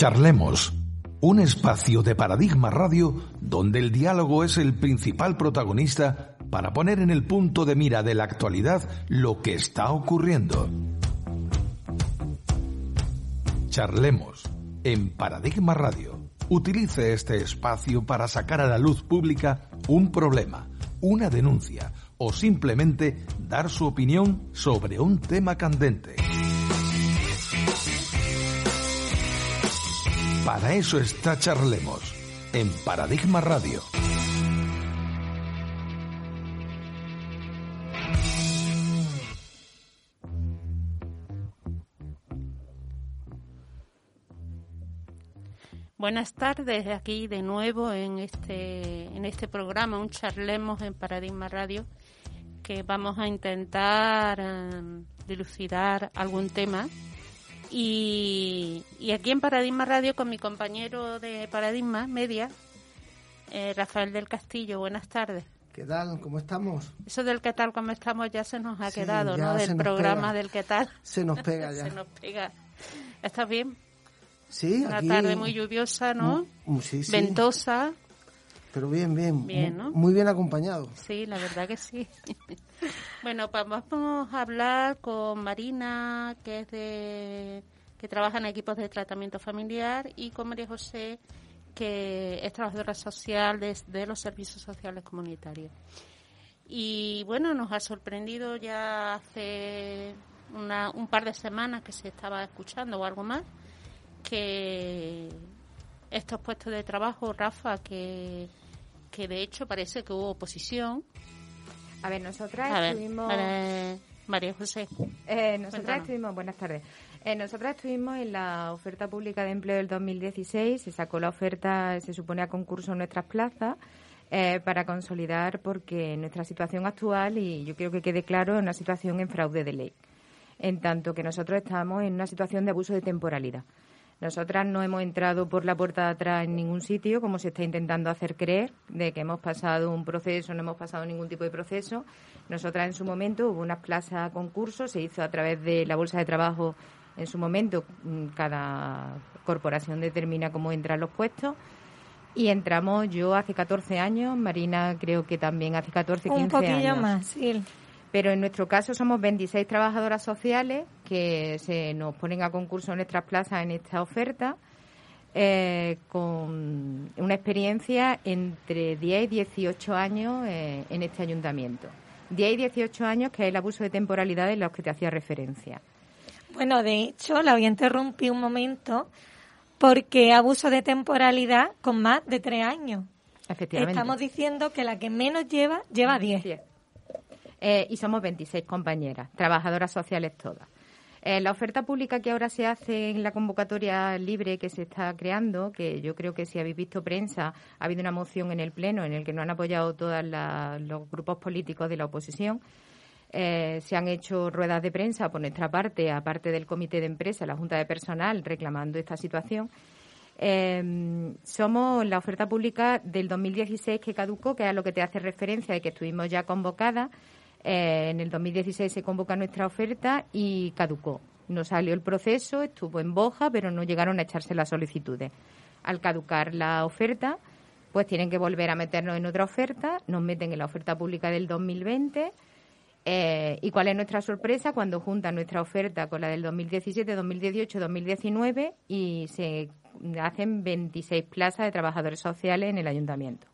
Charlemos, un espacio de Paradigma Radio donde el diálogo es el principal protagonista para poner en el punto de mira de la actualidad lo que está ocurriendo. Charlemos en Paradigma Radio. Utilice este espacio para sacar a la luz pública un problema, una denuncia o simplemente dar su opinión sobre un tema candente. Para eso está Charlemos, en Paradigma Radio. Buenas tardes, aquí de nuevo en este, en este programa, un charlemos en Paradigma Radio, que vamos a intentar em, dilucidar algún tema. Y, y, aquí en Paradigma Radio con mi compañero de Paradigma Media, eh, Rafael del Castillo. Buenas tardes. ¿Qué tal? ¿Cómo estamos? Eso del qué tal, cómo estamos ya se nos ha quedado, ¿no? Del programa del qué tal. Se nos pega ya. se nos pega. ¿Estás bien? Sí, Una tarde muy lluviosa, ¿no? Mm, sí, sí. Ventosa. Pero bien, bien. Bien, ¿no? Muy bien acompañado. Sí, la verdad que sí. bueno, pues vamos a hablar con Marina, que es de que trabaja en equipos de tratamiento familiar, y con María José, que es trabajadora social de, de los servicios sociales comunitarios. Y bueno, nos ha sorprendido ya hace una, un par de semanas que se estaba escuchando o algo más, que estos puestos de trabajo, Rafa, que, que de hecho parece que hubo oposición. A ver, nosotras A ver, estuvimos... María, María José. Eh, nosotras Cuéntanos. estuvimos, buenas tardes. Eh, nosotras estuvimos en la oferta pública de empleo del 2016. Se sacó la oferta, se supone a concurso en nuestras plazas eh, para consolidar, porque nuestra situación actual, y yo quiero que quede claro, es una situación en fraude de ley. En tanto que nosotros estamos en una situación de abuso de temporalidad. Nosotras no hemos entrado por la puerta de atrás en ningún sitio, como se está intentando hacer creer, de que hemos pasado un proceso, no hemos pasado ningún tipo de proceso. Nosotras en su momento hubo unas plazas a concurso, se hizo a través de la bolsa de trabajo en su momento, mm, cada corporación determina cómo entran los puestos. Y entramos yo hace 14 años, Marina creo que también hace 14, 15 Un poquillo años. más, sí. Pero en nuestro caso somos 26 trabajadoras sociales que se nos ponen a concurso en nuestras plazas en esta oferta eh, con una experiencia entre 10 y 18 años eh, en este ayuntamiento. 10 y 18 años que es el abuso de temporalidad de los que te hacía referencia. Bueno, de hecho, la voy a interrumpir un momento porque abuso de temporalidad con más de tres años. Efectivamente. Estamos diciendo que la que menos lleva, lleva diez. Diez. Eh, y somos 26 compañeras, trabajadoras sociales todas. Eh, la oferta pública que ahora se hace en la convocatoria libre que se está creando, que yo creo que si habéis visto prensa, ha habido una moción en el Pleno en el que no han apoyado todos los grupos políticos de la oposición. Eh, se han hecho ruedas de prensa por nuestra parte, aparte del comité de empresa, la Junta de Personal, reclamando esta situación. Eh, somos la oferta pública del 2016 que caducó, que es a lo que te hace referencia de que estuvimos ya convocadas. Eh, en el 2016 se convoca nuestra oferta y caducó. No salió el proceso, estuvo en boja, pero no llegaron a echarse las solicitudes. Al caducar la oferta, pues tienen que volver a meternos en otra oferta, nos meten en la oferta pública del 2020. Eh, ¿Y cuál es nuestra sorpresa? Cuando juntan nuestra oferta con la del 2017, 2018, 2019 y se hacen 26 plazas de trabajadores sociales en el ayuntamiento.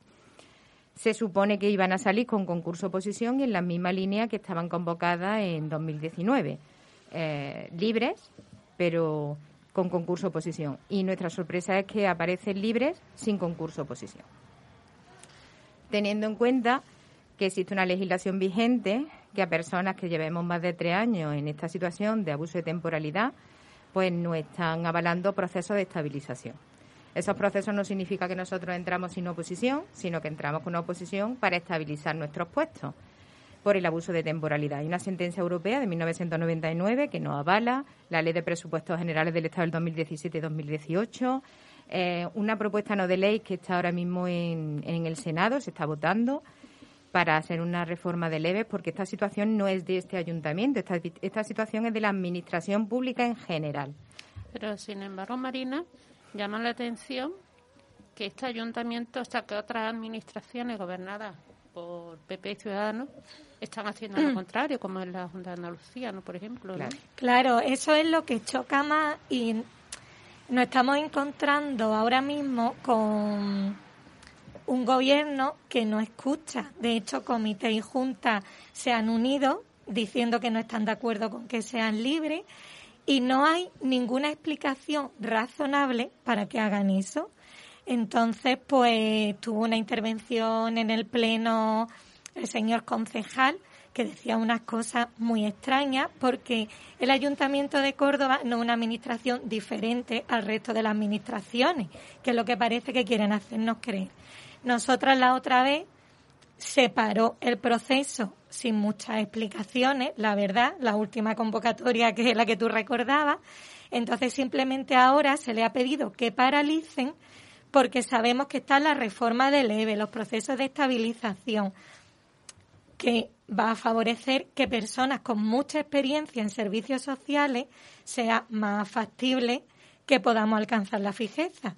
Se supone que iban a salir con concurso oposición y en la misma línea que estaban convocadas en 2019. Eh, libres, pero con concurso oposición. Y nuestra sorpresa es que aparecen libres sin concurso oposición. Teniendo en cuenta que existe una legislación vigente que a personas que llevemos más de tres años en esta situación de abuso de temporalidad, pues no están avalando procesos de estabilización. Esos procesos no significa que nosotros entramos sin oposición, sino que entramos con una oposición para estabilizar nuestros puestos por el abuso de temporalidad. Hay una sentencia europea de 1999 que nos avala la Ley de Presupuestos Generales del Estado del 2017 y 2018, eh, una propuesta no de ley que está ahora mismo en, el Senado, se está votando para hacer una reforma de leves, porque esta situación no es de este ayuntamiento, esta situación es de la administración pública en general. Pero, sin embargo, Marina, llama la atención que este ayuntamiento, hasta que otras administraciones gobernadas por PP y Ciudadanos están haciendo lo contrario, como en la Junta de Andalucía, ¿no? Por ejemplo. Claro. eso es lo que choca más y nos estamos encontrando ahora mismo con un gobierno que no escucha. De hecho, comité y junta se han unido diciendo que no están de acuerdo con que sean libres y no hay ninguna explicación razonable para que hagan eso. Entonces, pues tuvo una intervención en el Pleno el señor concejal que decía unas cosas muy extrañas porque el Ayuntamiento de Córdoba no es una administración diferente al resto de las administraciones, que es lo que parece que quieren hacernos creer. Nosotras la otra vez se paró el proceso sin muchas explicaciones, la verdad, la última convocatoria que es la que tú recordabas. Entonces simplemente ahora se le ha pedido que paralicen porque sabemos que está la reforma del EVE, los procesos de estabilización, que va a favorecer que personas con mucha experiencia en servicios sociales sea más factible que podamos alcanzar la fijeza.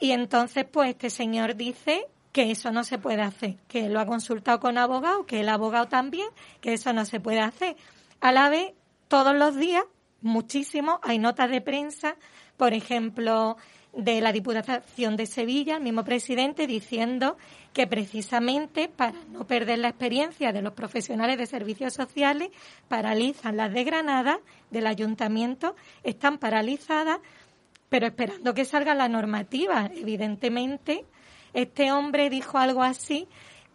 Y entonces, pues este señor dice que eso no se puede hacer, que lo ha consultado con abogado, que el abogado también, que eso no se puede hacer. A la vez, todos los días, muchísimo, hay notas de prensa, por ejemplo, de la Diputación de Sevilla, el mismo presidente, diciendo que precisamente para no perder la experiencia de los profesionales de servicios sociales, paralizan las de Granada, del ayuntamiento, están paralizadas, pero esperando que salga la normativa. Evidentemente, este hombre dijo algo así,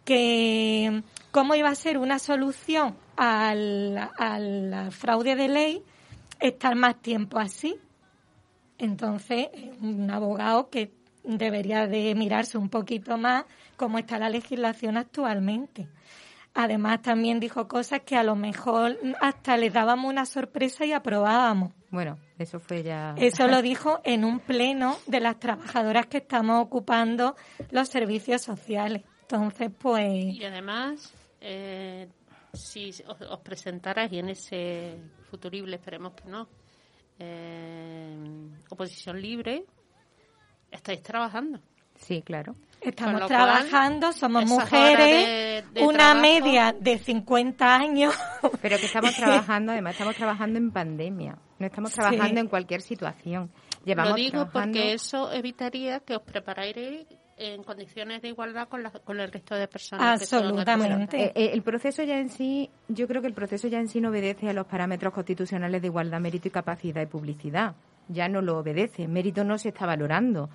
que cómo iba a ser una solución al, al fraude de ley estar más tiempo así entonces, un abogado que debería de mirarse un poquito más cómo está la legislación actualmente. Además, también dijo cosas que a lo mejor hasta les dábamos una sorpresa y aprobábamos. Bueno, eso fue ya. Eso lo dijo en un pleno de las trabajadoras que estamos ocupando los servicios sociales. Entonces, pues. Y además, eh, si os, os presentaras y en ese futurible, esperemos que no, eh, oposición libre, estáis trabajando. Sí, claro. Estamos trabajando, somos mujeres, una media de 50 años. Pero que estamos trabajando, además estamos trabajando en pandemia, no estamos trabajando en cualquier situación. Llevamos Lo digo porque eso evitaría que os preparáis en condiciones de igualdad con, con el resto de personas. Absolutamente. Eh, eh, el proceso ya en sí, yo creo que el proceso ya en sí no obedece a los parámetros constitucionales de igualdad, mérito y capacidad y publicidad. Ya no lo obedece. Mérito no se está valorando.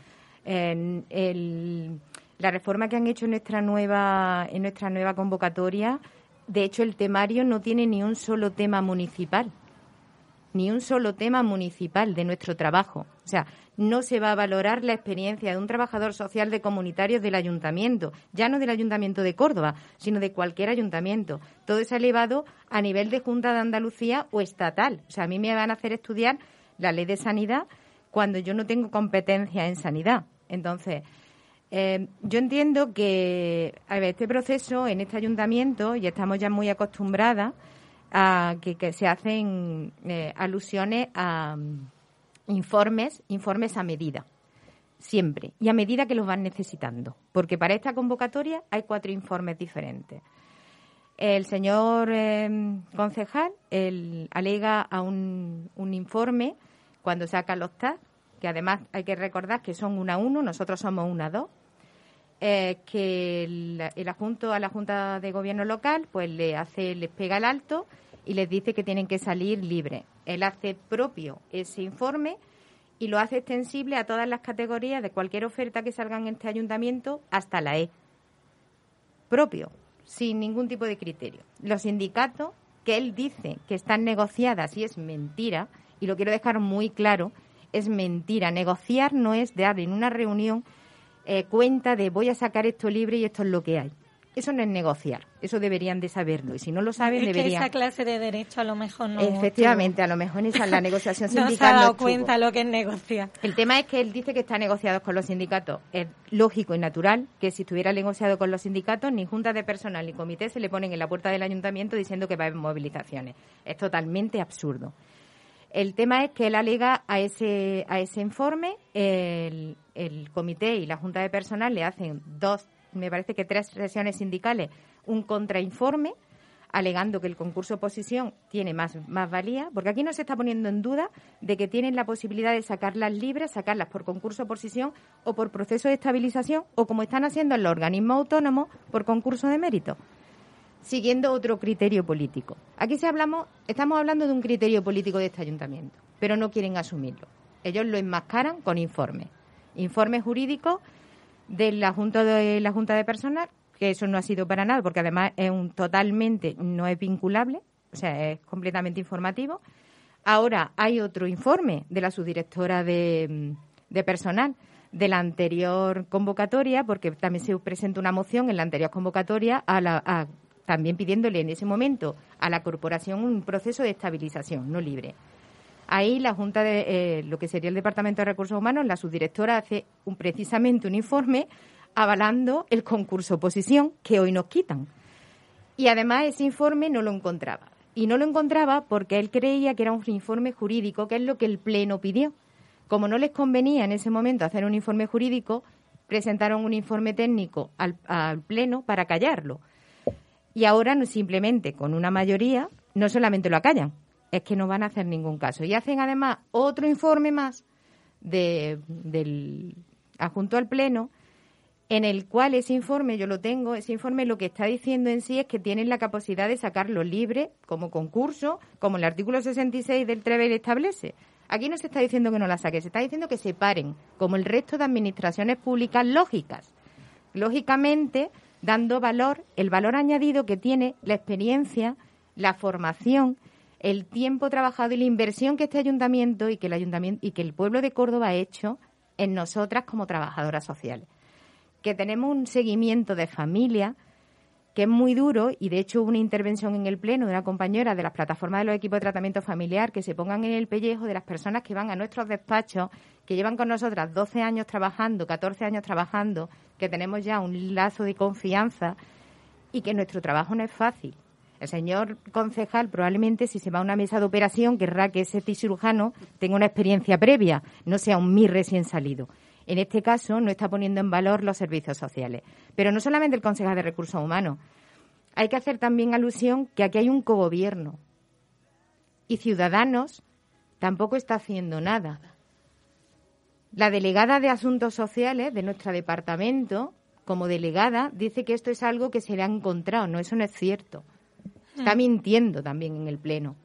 La reforma que han hecho en nuestra nueva, en nuestra nueva convocatoria, de hecho, el temario no tiene ni un solo tema municipal ni un solo tema municipal de nuestro trabajo. O sea, no se va a valorar la experiencia de un trabajador social de comunitarios del ayuntamiento, ya no del ayuntamiento de Córdoba, sino de cualquier ayuntamiento. Todo es elevado a nivel de Junta de Andalucía o estatal. O sea, a mí me van a hacer estudiar la ley de sanidad cuando yo no tengo competencia en sanidad. Entonces, eh, yo entiendo que a este proceso en este ayuntamiento, y estamos ya muy acostumbradas a que, se hacen eh, alusiones a informes, informes a medida, siempre, y a medida que los van necesitando, porque para esta convocatoria hay cuatro informes diferentes. El señor em, concejal alega a un, informe cuando saca los TAS, que además hay que recordar que son una uno, nosotros somos una dos, eh, que el, el, adjunto a la Junta de Gobierno local pues le hace, les pega el alto y les dice que tienen que salir libres. Él hace propio ese informe y lo hace extensible a todas las categorías de cualquier oferta que salga en este ayuntamiento hasta la E. Propio. sin ningún tipo de criterio. Los sindicatos, que él dice que están negociadas y es mentira, y lo quiero dejar muy claro, es mentira. Negociar no es dar en una reunión eh, cuenta de voy a sacar esto libre y esto es lo que hay. Eso no es negociar, eso deberían de saberlo. Y si no lo saben, es deberían. Que esa clase de derecho a lo mejor no. Efectivamente, a lo mejor esa es la negociación sindical. no se ha dado cuenta lo que es negociar. El tema es que él dice que está negociado con los sindicatos. Es lógico y natural que si estuviera negociado con los sindicatos, ni juntas de personal ni comité se le ponen en la puerta del ayuntamiento diciendo que va a haber movilizaciones. Es totalmente absurdo. El tema es que él alega a ese, a ese informe, el, comité y la junta de personal le hacen dos me parece que tres sesiones sindicales, un contrainforme alegando que el concurso oposición tiene más, más valía, porque aquí no se está poniendo en duda de que tienen la posibilidad de sacarlas libres, sacarlas por concurso oposición o por proceso de estabilización o como están haciendo en los organismos autónomos por concurso de mérito, siguiendo otro criterio político. Aquí se hablamos, estamos hablando de un criterio político de este ayuntamiento, pero no quieren asumirlo. Ellos lo enmascaran con informes, informes jurídicos de la Junta de la Junta de Personal, que eso no ha sido para nada, porque además es un totalmente no es vinculable, o sea, es completamente informativo. Ahora hay otro informe de la subdirectora de, de personal de la anterior convocatoria, porque también se presentó una moción en la anterior convocatoria a la, también pidiéndole en ese momento a la corporación un proceso de estabilización no libre. Ahí la Junta de eh, lo que sería el Departamento de Recursos Humanos, la subdirectora hace un, precisamente un informe avalando el concurso oposición que hoy nos quitan. Y además ese informe no lo encontraba. Y no lo encontraba porque él creía que era un informe jurídico, que es lo que el Pleno pidió. Como no les convenía en ese momento hacer un informe jurídico, presentaron un informe técnico al, al Pleno para callarlo. Y ahora simplemente con una mayoría no solamente lo acallan, es que no van a hacer ningún caso. Y hacen además otro informe más de, del adjunto al Pleno, en el cual ese informe, yo lo tengo, ese informe lo que está diciendo en sí es que tienen la capacidad de sacarlo libre como concurso, como el artículo 66 del TREVEL establece. Aquí no se está diciendo que no la saquen, se está diciendo que se paren, como el resto de administraciones públicas lógicas. Lógicamente, dando valor, el valor añadido que tiene la experiencia, la formación el tiempo trabajado y la inversión que este ayuntamiento y que el ayuntamiento y que el pueblo de Córdoba ha hecho en nosotras como trabajadoras sociales. Que tenemos un seguimiento de familia que es muy duro y de hecho hubo una intervención en el pleno de una compañera de las plataformas de los equipos de tratamiento familiar que se pongan en el pellejo de las personas que van a nuestros despachos, que llevan con nosotras 12 años trabajando, 14 años trabajando, que tenemos ya un lazo de confianza y que nuestro trabajo no es fácil el señor concejal probablemente si se va a una mesa de operación querrá que ese cirujano tenga una experiencia previa, no sea un mi recién salido. En este caso no está poniendo en valor los servicios sociales. Pero no solamente el concejal de recursos humanos. Hay que hacer también alusión que aquí hay un cogobierno. Y Ciudadanos tampoco está haciendo nada. La delegada de Asuntos Sociales de nuestro departamento, como delegada, dice que esto es algo que se le ha encontrado. No, eso no es cierto. Está mm. mintiendo también en el Pleno.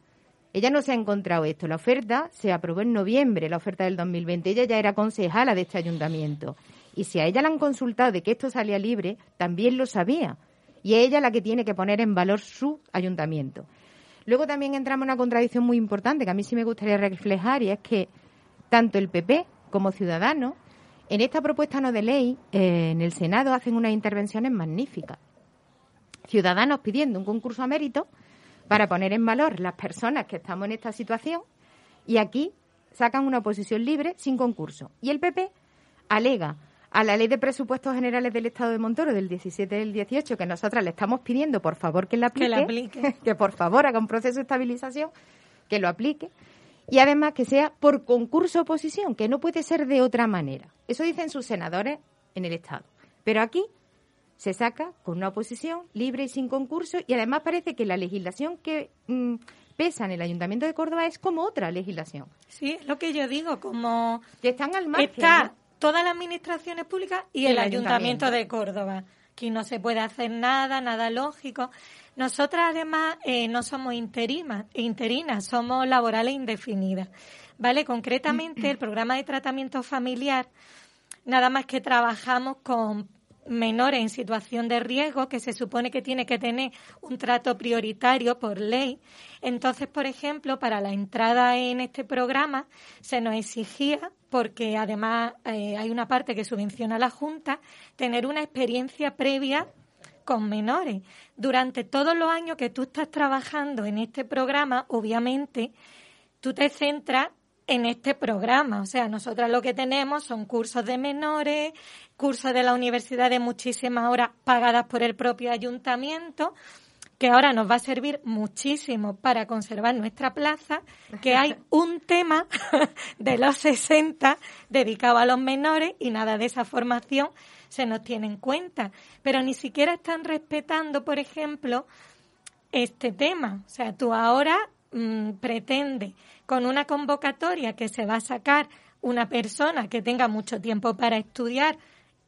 Ella no se ha encontrado esto. La oferta se aprobó en noviembre, la oferta del 2020. Ella ya era concejala de este ayuntamiento. Y si a ella la han consultado de que esto salía libre, también lo sabía. Y es ella la que tiene que poner en valor su ayuntamiento. Luego también entramos en una contradicción muy importante que a mí sí me gustaría reflejar y es que tanto el PP como Ciudadanos en esta propuesta no de ley eh, en el Senado hacen unas intervenciones magníficas ciudadanos pidiendo un concurso a mérito para poner en valor las personas que estamos en esta situación y aquí sacan una oposición libre sin concurso. Y el PP alega a la Ley de Presupuestos Generales del Estado de Montoro del 17 y del 18, que nosotras le estamos pidiendo, por favor, que la aplique, que, la aplique. que por favor haga un proceso de estabilización, que lo aplique, y además que sea por concurso oposición, que no puede ser de otra manera. Eso dicen sus senadores en el Estado. Pero aquí se saca con una oposición libre y sin concurso y además parece que la legislación que mm, pesa en el Ayuntamiento de Córdoba es como otra legislación. Sí, es lo que yo digo, como que están al margen. Está todas las administraciones públicas y, el, ayuntamiento. de Córdoba. Aquí no se puede hacer nada, nada lógico. Nosotras además eh, no somos interinas, interinas, somos laborales indefinidas. ¿Vale? Concretamente el programa de tratamiento familiar, nada más que trabajamos con menores en situación de riesgo, que se supone que tiene que tener un trato prioritario por ley. Entonces, por ejemplo, para la entrada en este programa se nos exigía, porque además eh, hay una parte que subvenciona la Junta, tener una experiencia previa con menores. Durante todos los años que tú estás trabajando en este programa, obviamente, tú te centras en este programa. O sea, nosotras lo que tenemos son cursos de menores, cursos de la universidad de muchísimas horas pagadas por el propio ayuntamiento, que ahora nos va a servir muchísimo para conservar nuestra plaza, que hay un tema de los 60 dedicado a los menores y nada de esa formación se nos tiene en cuenta. Pero ni siquiera están respetando, por ejemplo, este tema. O sea, tú ahora mm, pretendes con una convocatoria que se va a sacar una persona que tenga mucho tiempo para estudiar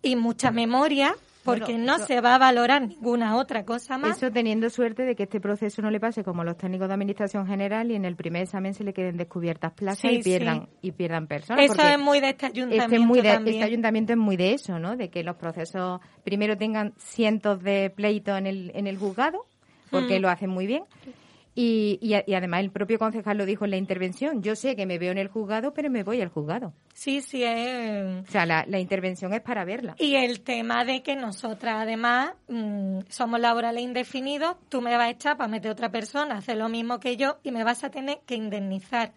y mucha memoria, porque no se va a valorar ninguna otra cosa más. Eso teniendo suerte de que este proceso no le pase como a los técnicos de administración general y en el primer examen se le queden descubiertas plazas y pierdan y pierdan personas. Eso es muy de este, este ayuntamiento muy de, Este ayuntamiento es muy de eso, ¿no? De que los procesos primero tengan cientos de pleitos en el en el juzgado, porque mm. lo hacen muy bien y, y, además el propio concejal lo dijo en la intervención. Yo sé que me veo en el juzgado, pero me voy al juzgado. Sí, sí. Es... O sea, la, la intervención es para verla. Y el tema de que nosotras, además, mm, somos laborales indefinidos, tú me vas a echar para meter a otra persona, hacer lo mismo que yo y me vas a tener que indemnizar.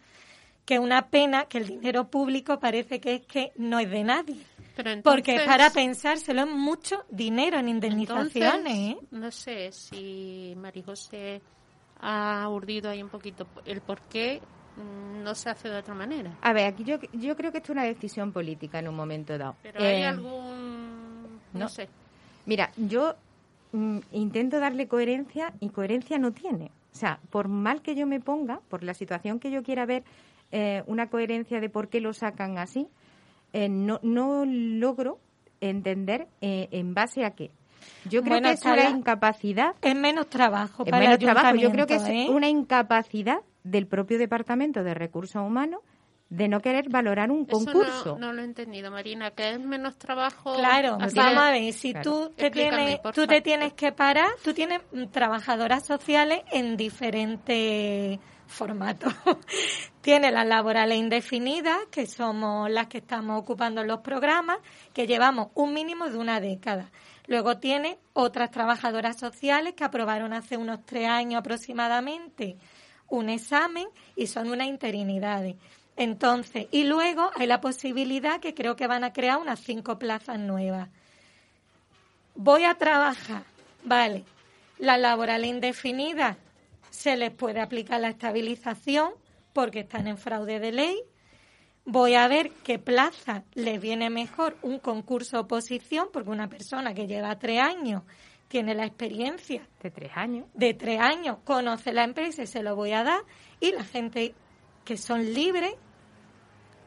Que una pena que el dinero público parece que es que no es de nadie. Porque para pensárselo es mucho dinero en indemnizaciones. ¿eh? No sé si María José ha urdido ahí un poquito el por qué mm, no se hace de otra manera. A ver, aquí yo, yo creo que esto es una decisión política en un momento dado. Pero hay eh, algún... No, sé. Mira, yo mm, intento darle coherencia y coherencia no tiene. O sea, por mal que yo me ponga, por la situación que yo quiera ver, eh, una coherencia de por qué lo sacan así, eh, no, no logro entender en base a qué. Yo creo que es una incapacidad. Es menos trabajo. Es menos trabajo. Yo creo que es ¿eh? una incapacidad del propio Departamento de Recursos Humanos de no querer valorar un concurso. No, lo he entendido, Marina, que es menos trabajo. Claro, vamos a ver, si tú, te tienes, tú te tienes que parar, tú tienes trabajadoras sociales en diferentes formatos. tienes las laborales indefinidas, que somos las que estamos ocupando los programas, que llevamos un mínimo de una década. Luego tiene otras trabajadoras sociales que aprobaron hace unos tres años aproximadamente un examen y son unas interinidades. Entonces, y luego hay la posibilidad que creo que van a crear unas cinco plazas nuevas. Voy a trabajar, vale. La laboral indefinida se les puede aplicar la estabilización porque están en fraude de ley voy a ver qué plaza le viene mejor un concurso oposición, porque una persona que lleva tres años tiene la experiencia. De tres años. De tres años, conoce la empresa y se lo voy a dar. Y la gente que son libres,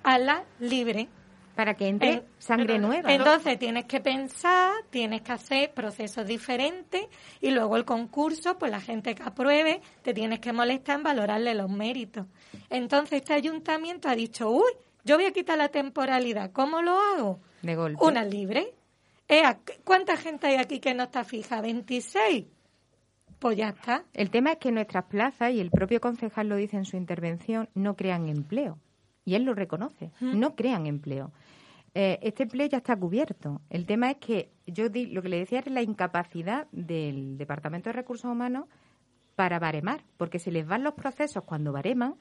a la libre. Para que entre sangre nueva. Entonces tienes que pensar, tienes que hacer procesos diferentes y luego el concurso, pues la gente que apruebe, te tienes que molestar en valorarle los méritos. Entonces este ayuntamiento ha dicho, uy, yo voy a quitar la temporalidad. ¿Cómo lo hago? De golpe. Una libre. ¿Cuánta gente hay aquí que no está fija? ¿26? Pues ya está. El tema es que nuestras plazas, y el propio concejal lo dice en su intervención, no crean empleo. Y él lo reconoce. No crean empleo. Eh, este empleo ya está cubierto. El tema es que yo lo que le decía es la incapacidad del Departamento de Recursos Humanos para baremar, porque se les van los procesos cuando bareman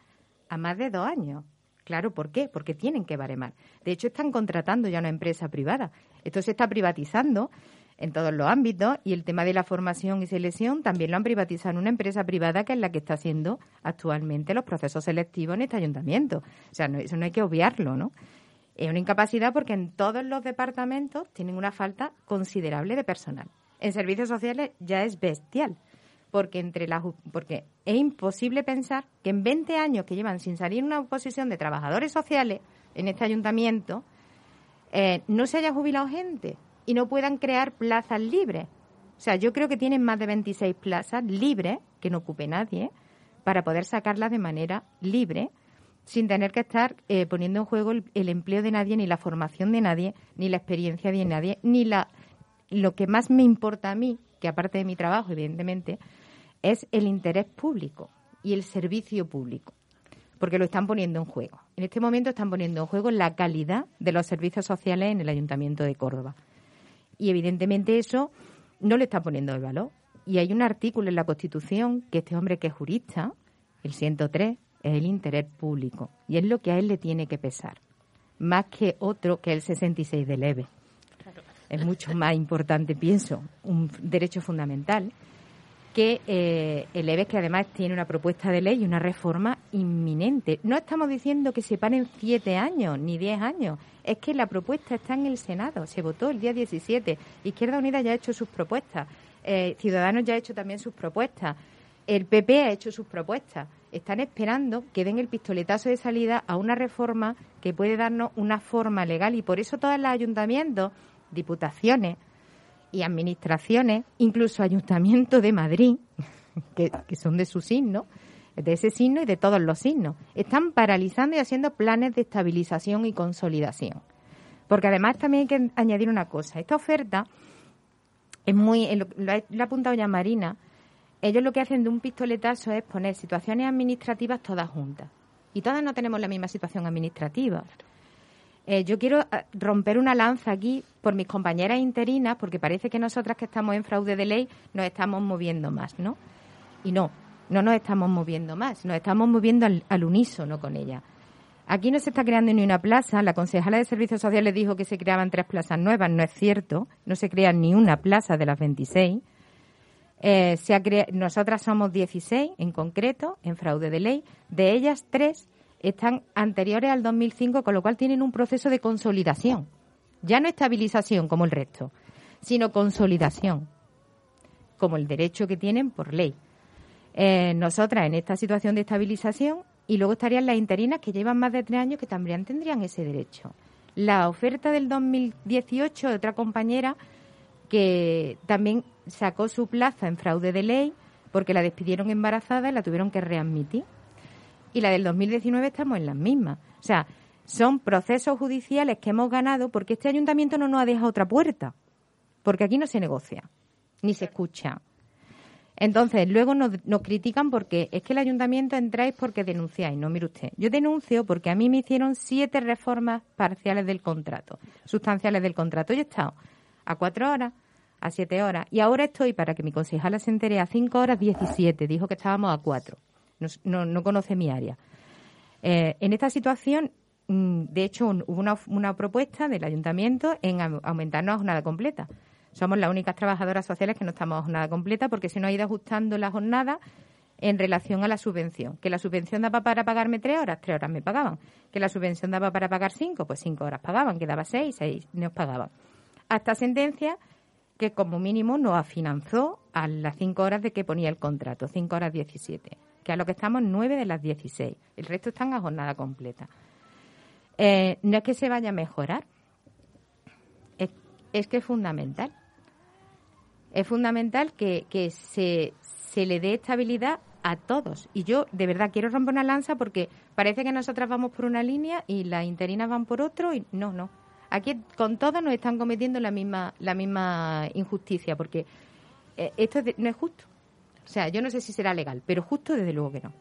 a más de dos años. Claro, ¿por qué? Porque tienen que baremar. De hecho, están contratando ya una empresa privada. Esto se está privatizando en todos los ámbitos y el tema de la formación y selección también lo han privatizado en una empresa privada que es la que está haciendo actualmente los procesos selectivos en este ayuntamiento. O sea, eso no hay que obviarlo, ¿no? Es una incapacidad porque en todos los departamentos tienen una falta considerable de personal. En servicios sociales ya es bestial porque entre las porque es imposible pensar que en 20 años que llevan sin salir una oposición de trabajadores sociales en este ayuntamiento eh, no se haya jubilado gente y no puedan crear plazas libres. O sea, yo creo que tienen más de 26 plazas libres que no ocupe nadie para poder sacarlas de manera libre sin tener que estar eh, poniendo en juego el, empleo de nadie, ni la formación de nadie, ni la experiencia de nadie, ni la lo que más me importa a mí, que aparte de mi trabajo, evidentemente, es el interés público y el servicio público, porque lo están poniendo en juego. En este momento están poniendo en juego la calidad de los servicios sociales en el Ayuntamiento de Córdoba. Y evidentemente eso no le está poniendo el valor. Y hay un artículo en la Constitución que este hombre que es jurista, el 103, es el interés público. Y es lo que a él le tiene que pesar, más que otro que el 66 de leve. Es mucho más importante, pienso, un derecho fundamental que eh, el EVE, que además tiene una propuesta de ley y una reforma inminente. No estamos diciendo que se paren siete años ni diez años, es que la propuesta está en el Senado, se votó el día 17, Izquierda Unida ya ha hecho sus propuestas, eh, Ciudadanos ya ha hecho también sus propuestas, el PP ha hecho sus propuestas. Están esperando que den el pistoletazo de salida a una reforma que puede darnos una forma legal y por eso todos los ayuntamientos, diputaciones, y administraciones, incluso Ayuntamiento de Madrid, que, son de su signo, de ese signo y de todos los signos, están paralizando y haciendo planes de estabilización y consolidación. Porque además también hay que añadir una cosa. Esta oferta es muy, lo ha apuntado ya Marina, ellos lo que hacen de un pistoletazo es poner situaciones administrativas todas juntas. Y todas no tenemos la misma situación administrativa. Eh, yo quiero eh, romper una lanza aquí por mis compañeras interinas, porque parece que nosotras que estamos en fraude de ley nos estamos moviendo más, ¿no? Y no, no nos estamos moviendo más, nos estamos moviendo al, unísono con ella. Aquí no se está creando ni una plaza. La concejala de Servicios Sociales dijo que se creaban tres plazas nuevas. No es cierto. No se crea ni una plaza de las 26. Eh, se nosotras somos 16 en concreto en fraude de ley. De ellas, tres están anteriores al 2005, con lo cual tienen un proceso de consolidación. Ya no estabilización como el resto, sino consolidación, como el derecho que tienen por ley. Eh, nosotras en esta situación de estabilización y luego estarían las interinas que llevan más de tres años que también tendrían ese derecho. La oferta del 2018 de otra compañera que también sacó su plaza en fraude de ley porque la despidieron embarazada y la tuvieron que readmitir y la del 2019 estamos en las mismas. O sea, son procesos judiciales que hemos ganado porque este ayuntamiento no nos ha dejado otra puerta, porque aquí no se negocia, ni se escucha. Entonces, luego nos, critican porque es que el ayuntamiento entráis porque denunciáis. No, mire usted, yo denuncio porque a mí me hicieron siete reformas parciales del contrato, sustanciales del contrato. Yo he estado a cuatro horas, a siete horas, y ahora estoy, para que mi concejala se entere, a cinco horas diecisiete. Dijo que estábamos a cuatro no, no, conoce mi área. Eh, en esta situación, mm, de hecho, hubo una, propuesta del ayuntamiento en aumentarnos a jornada completa. Somos las únicas trabajadoras sociales que no estamos a jornada completa porque se nos ha ido ajustando la jornada en relación a la subvención. Que la subvención daba para pagarme tres horas, tres horas me pagaban. Que la subvención daba para pagar cinco, pues cinco horas pagaban. Que daba seis, seis nos pagaban. Hasta sentencia que como mínimo nos afinanzó a las cinco horas de que ponía el contrato, cinco horas diecisiete que a lo que estamos nueve de las 16. El resto están a jornada completa. Eh, no es que se vaya a mejorar, es, que es fundamental. Es fundamental que, se, se le dé estabilidad a todos. Y yo de verdad quiero romper una lanza porque parece que nosotras vamos por una línea y las interinas van por otro y no, no. Aquí con todas nos están cometiendo la misma, la misma injusticia porque eh, esto no es justo. O sea, yo no sé si será legal, pero justo desde luego que no.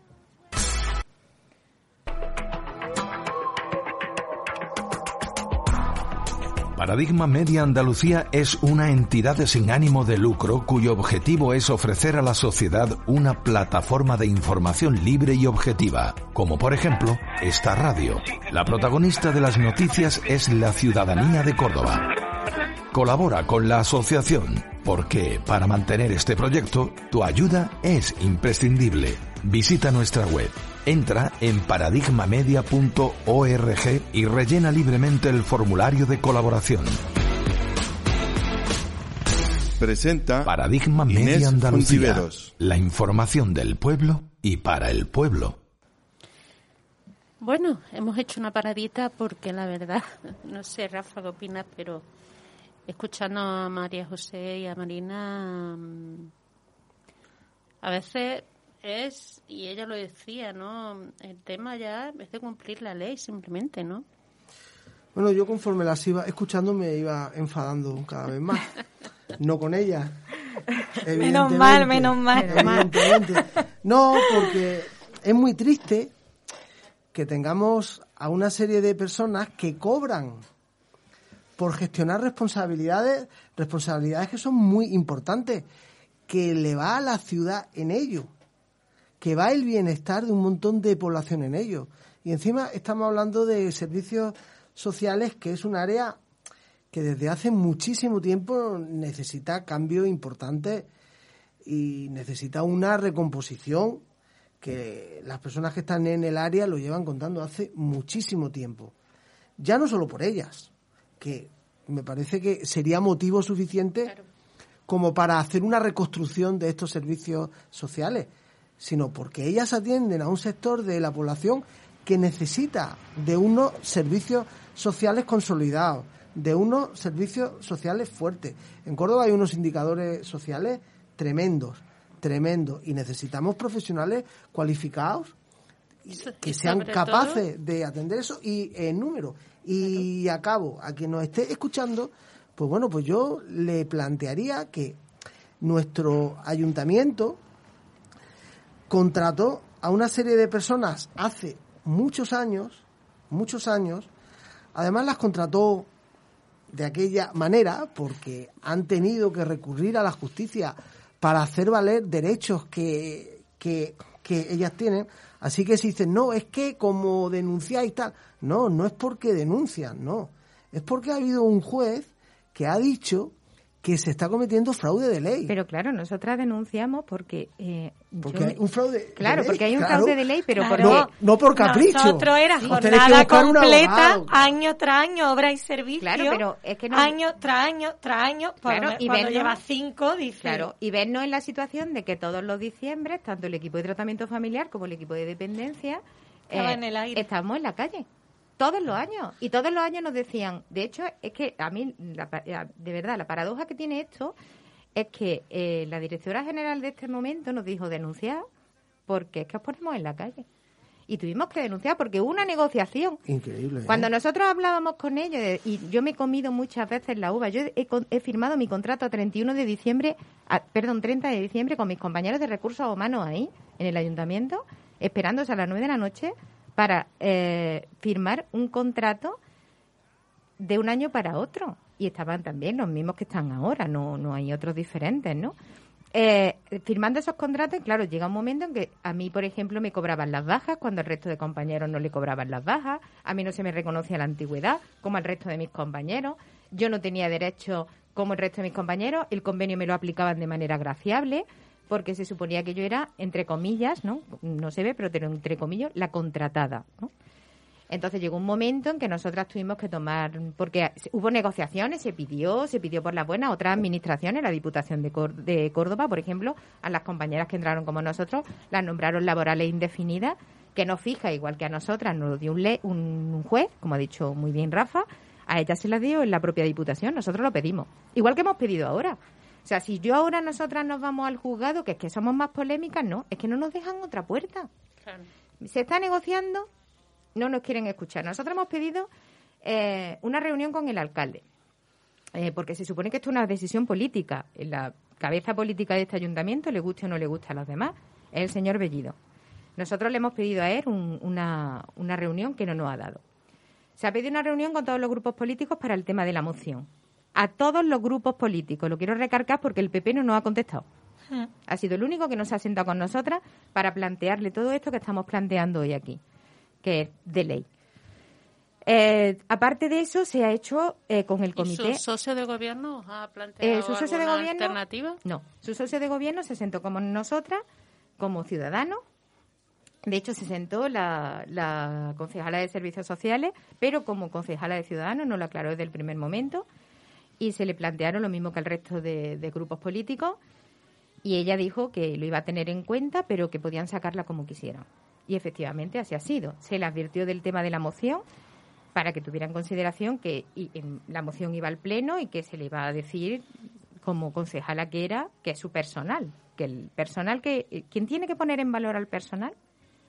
Paradigma Media Andalucía es una entidad sin ánimo de lucro cuyo objetivo es ofrecer a la sociedad una plataforma de información libre y objetiva, como por ejemplo esta radio. La protagonista de las noticias es la ciudadanía de Córdoba. Colabora con la asociación porque para mantener este proyecto tu ayuda es imprescindible. Visita nuestra web, entra en paradigmamedia.org y rellena libremente el formulario de colaboración. Presenta Paradigma Media Andalucía, la información del pueblo y para el pueblo. Bueno, hemos hecho una paradita porque la verdad, no sé, Rafa, ¿qué opinas? Pero escuchando a María José y a Marina, mm, a veces es, y ella lo decía, ¿no? El tema ya es de cumplir la ley simplemente, ¿no? Bueno, yo conforme las iba escuchando me iba enfadando cada vez más. no con ella. Menos mal, menos mal. Evidentemente. No, porque es muy triste que tengamos a una serie de personas que cobran por gestionar responsabilidades, responsabilidades que son muy importantes, que le va a la ciudad en ello, que va el bienestar de un montón de población en ello. Y encima estamos hablando de servicios sociales, que es un área que desde hace muchísimo tiempo necesita cambios importantes y necesita una recomposición que las personas que están en el área lo llevan contando hace muchísimo tiempo. Ya no solo por ellas, que me parece que sería motivo suficiente como para hacer una reconstrucción de estos servicios sociales, sino porque ellas atienden a un sector de la población que necesita de unos servicios sociales consolidados, de unos servicios sociales fuertes. En Córdoba hay unos indicadores sociales tremendos, tremendos, y necesitamos profesionales cualificados que sean capaces de atender eso y en número. Y acabo, a quien nos esté escuchando, pues bueno, pues yo le plantearía que nuestro ayuntamiento contrató a una serie de personas hace muchos años, muchos años, además las contrató de aquella manera porque han tenido que recurrir a la justicia para hacer valer derechos que, que, que ellas tienen. Así que si dicen, no, es que como denunciáis tal, no, no es porque denuncian, no. Es porque ha habido un juez que ha dicho que se está cometiendo fraude de ley. Pero claro, nosotras denunciamos porque... Eh, porque hay un fraude Claro, de ley, porque hay un claro. fraude de ley, pero Claro. porque... No, no por capricho. Nosotros era Sí. Jornada completa, año tras año, obra y servicio. Claro, pero es que no- Año tras año, tras año, por Claro, y cuando vernos- lleva cinco, dice... Claro, y vernos en la situación de que todos los diciembres, tanto el equipo de tratamiento familiar como el equipo de dependencia, eh, Estaba en el aire. estamos en la calle. Todos los años. Y todos los años nos decían, de hecho, es que a mí, la la- de verdad, la paradoja que tiene esto es que eh, la directora general de este momento nos dijo denunciar porque es que os ponemos en la calle. Y tuvimos que denunciar porque hubo una negociación. Increíble. ¿eh? Cuando nosotros hablábamos con ellos, y yo me he comido muchas veces la uva, yo he, he firmado mi contrato a 31 de diciembre, a- perdón, 30 de diciembre con mis compañeros de recursos humanos ahí, en el ayuntamiento, esperándose a las 9 de la noche para eh, firmar un contrato de un año para otro. Y estaban también los mismos que están ahora, no, no hay otros diferentes, ¿no? Eh, firmando esos contratos, claro, llega un momento en que a mí, por ejemplo, me cobraban las bajas cuando el resto de compañeros no le cobraban las bajas, a mí no se me reconocía la antigüedad como al resto de mis compañeros, yo no tenía derecho como el resto de mis compañeros, el convenio me lo aplicaban de manera graciable, porque se suponía que yo era, entre comillas, ¿no? No se ve, pero entre comillas, la contratada, ¿no? Entonces llegó un momento en que nosotras tuvimos que tomar, porque hubo negociaciones, se pidió, se pidió por las buenas, otras administraciones, la Diputación de, Cór- de Córdoba, por ejemplo, a las compañeras que entraron como nosotros, las nombraron laborales indefinidas, que no fija, igual que a nosotras, nos lo dio un, le- un, juez, como ha dicho muy bien Rafa, a ella se las dio en la propia Diputación, nosotros lo pedimos, igual que hemos pedido ahora. O sea, si yo ahora nosotras nos vamos al juzgado, que es que somos más polémicas, no, es que no nos dejan otra puerta Claro. se está negociando, no nos quieren escuchar. Nosotros hemos pedido eh, una reunión con el alcalde, eh, porque se supone que esto es una decisión política. La cabeza política de este ayuntamiento, le guste o no le guste a los demás, es el señor Bellido. Nosotros le hemos pedido a él un- una, una reunión que no nos ha dado. Se ha pedido una reunión con todos los grupos políticos para el tema de la moción. A todos los grupos políticos. Lo quiero recargar porque el PP no nos ha contestado. Hmm. Ha sido el único que nos ha sentado con nosotras para plantearle todo esto que estamos planteando hoy aquí, que es de ley. Eh, aparte de eso, se ha hecho eh, con el ¿Y comité. su socio de gobierno os ha planteado Eh, su socio de alguna gobierno. alternativa? No, su socio de gobierno se sentó como nosotras, como ciudadanos. De hecho, se sentó la, la concejala de Servicios Sociales, pero como concejala de Ciudadanos, no lo aclaró desde el primer momento. Y se le plantearon lo mismo que al resto de, de grupos políticos. Y ella dijo que lo iba a tener en cuenta, pero que podían sacarla como quisieran. Y efectivamente así ha sido. Se le advirtió del tema de la moción para que tuviera en consideración que en- la moción iba al pleno y que se le iba a decir como concejala que era que es su personal, que el personal que eh, quien tiene que poner en valor al personal,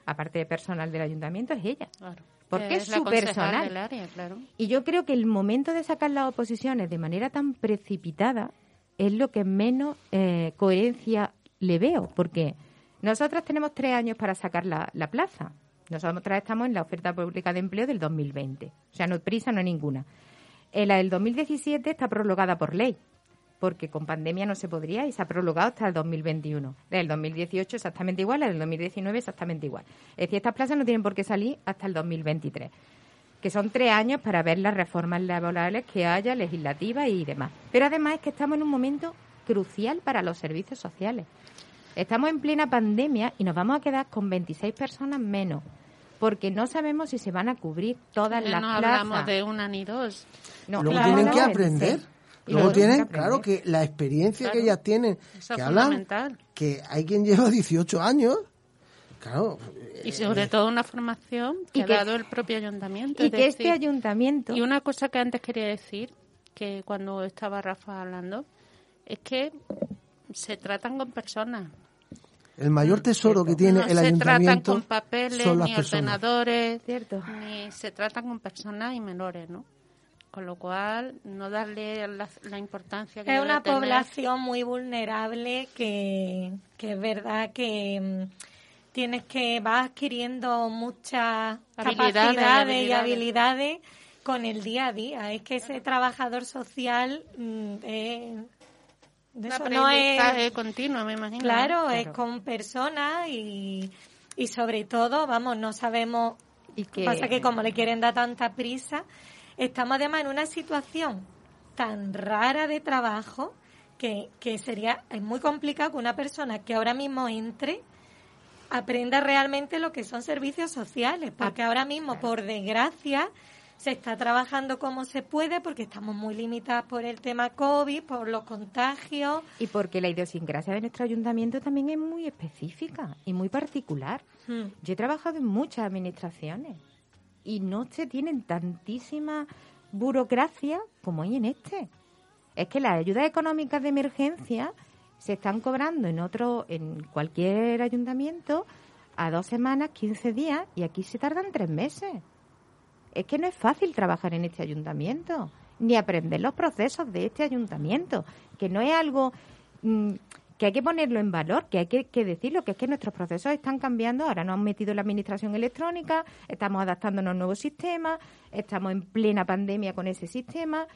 aparte de personal del ayuntamiento, es ella. Claro. Porque Que es su personal. del área, claro. Y yo creo que el momento de sacar las oposiciones de manera tan precipitada es lo que menos eh, coherencia le veo, porque nosotras tenemos tres años para sacar la, la plaza. Nosotros estamos en la oferta pública de empleo del 2020. O sea, no hay prisa, no hay ninguna. Eh, la del 2017 está prorrogada por ley, porque con pandemia no se podría y se ha prorrogado hasta el 2021. La del 2018 exactamente igual, la del 2019 exactamente igual. Es decir, estas plazas no tienen por qué salir hasta el 2023, que son tres años para ver las reformas laborales que haya, legislativas y demás. Pero además es que estamos en un momento crucial para los servicios sociales. Estamos en plena pandemia y nos vamos a quedar con 26 personas menos, porque no sabemos si se van a cubrir todas Ya las no plazas. hablamos de una ni dos. No, Luego claro, tienen que no, aprender. Luego tienen, tienen que claro, que la experiencia que ellas tienen, Eso que es hablan, fundamental. que hay quien lleva 18 años, claro, Y sobre todo una formación que Y ha que- dado el propio ayuntamiento. Y es que este ayuntamiento... Y una cosa que antes quería decir, que cuando estaba Rafa hablando, es que se tratan con personas. El mayor tesoro que tiene no el se tratan con papeles, son las ni personas. ordenadores, Cierto. ni se tratan con personas y menores, ¿no? Con lo cual, no darle la, la importancia que Es debe una tener. población muy vulnerable que, que es verdad que mm, tienes que vas adquiriendo muchas Habilidades, capacidades y habilidades. habilidades con el día a día. Es que ese trabajador social mm, es- de Un eso no es aprendizaje continuo, me imagino. Claro, es con personas y, y sobre todo, vamos, no sabemos. Y que- Pasa que como le quieren dar tanta prisa, estamos además en una situación tan rara de trabajo que, que sería es muy complicado que una persona que ahora mismo entre aprenda realmente lo que son servicios sociales, porque Ah, ahora mismo, por desgracia, se está trabajando como se puede porque estamos muy limitadas por el tema COVID, por los contagios. Y porque la idiosincrasia de nuestro ayuntamiento también es muy específica y muy particular. Hmm. Yo he trabajado en muchas administraciones y no se tienen tantísima burocracia como hay en este. Es que las ayudas económicas de emergencia se están cobrando en otro, en cualquier ayuntamiento a dos semanas, 15 días y aquí se tardan tres meses. Es que no es fácil trabajar en este ayuntamiento, ni aprender los procesos de este ayuntamiento, que no es algo mm, que hay que ponerlo en valor, que hay que, que decirlo, que es que nuestros procesos están cambiando, ahora nos han metido la administración electrónica, estamos adaptándonos a un nuevo sistema, estamos en plena pandemia con ese sistema,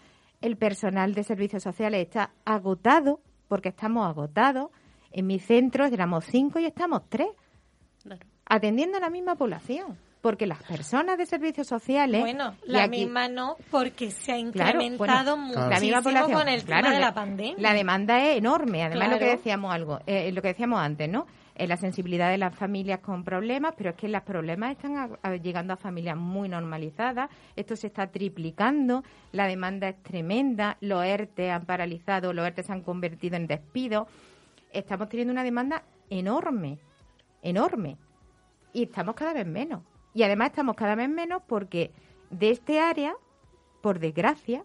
el personal de servicios sociales está agotado, porque estamos agotados, en mi centro éramos cinco y estamos tres, Claro. atendiendo a la misma población. Porque las personas de servicios sociales. Bueno, la aquí- misma no, porque se ha Claro, incrementado bueno, muchísimo la misma población. con el Claro, tema de la- pandemia. La demanda es enorme. Además, lo que decíamos algo, eh, lo que decíamos antes, ¿no? Eh, la sensibilidad de las familias con problemas, pero es que los problemas están a- a- llegando a familias muy normalizadas. Esto se está triplicando. La demanda es tremenda. Los ERTE han paralizado, los ERTE se han convertido en despidos. Estamos teniendo una demanda enorme, enorme. Y estamos cada vez menos. Y además estamos cada vez menos porque de este área, por desgracia,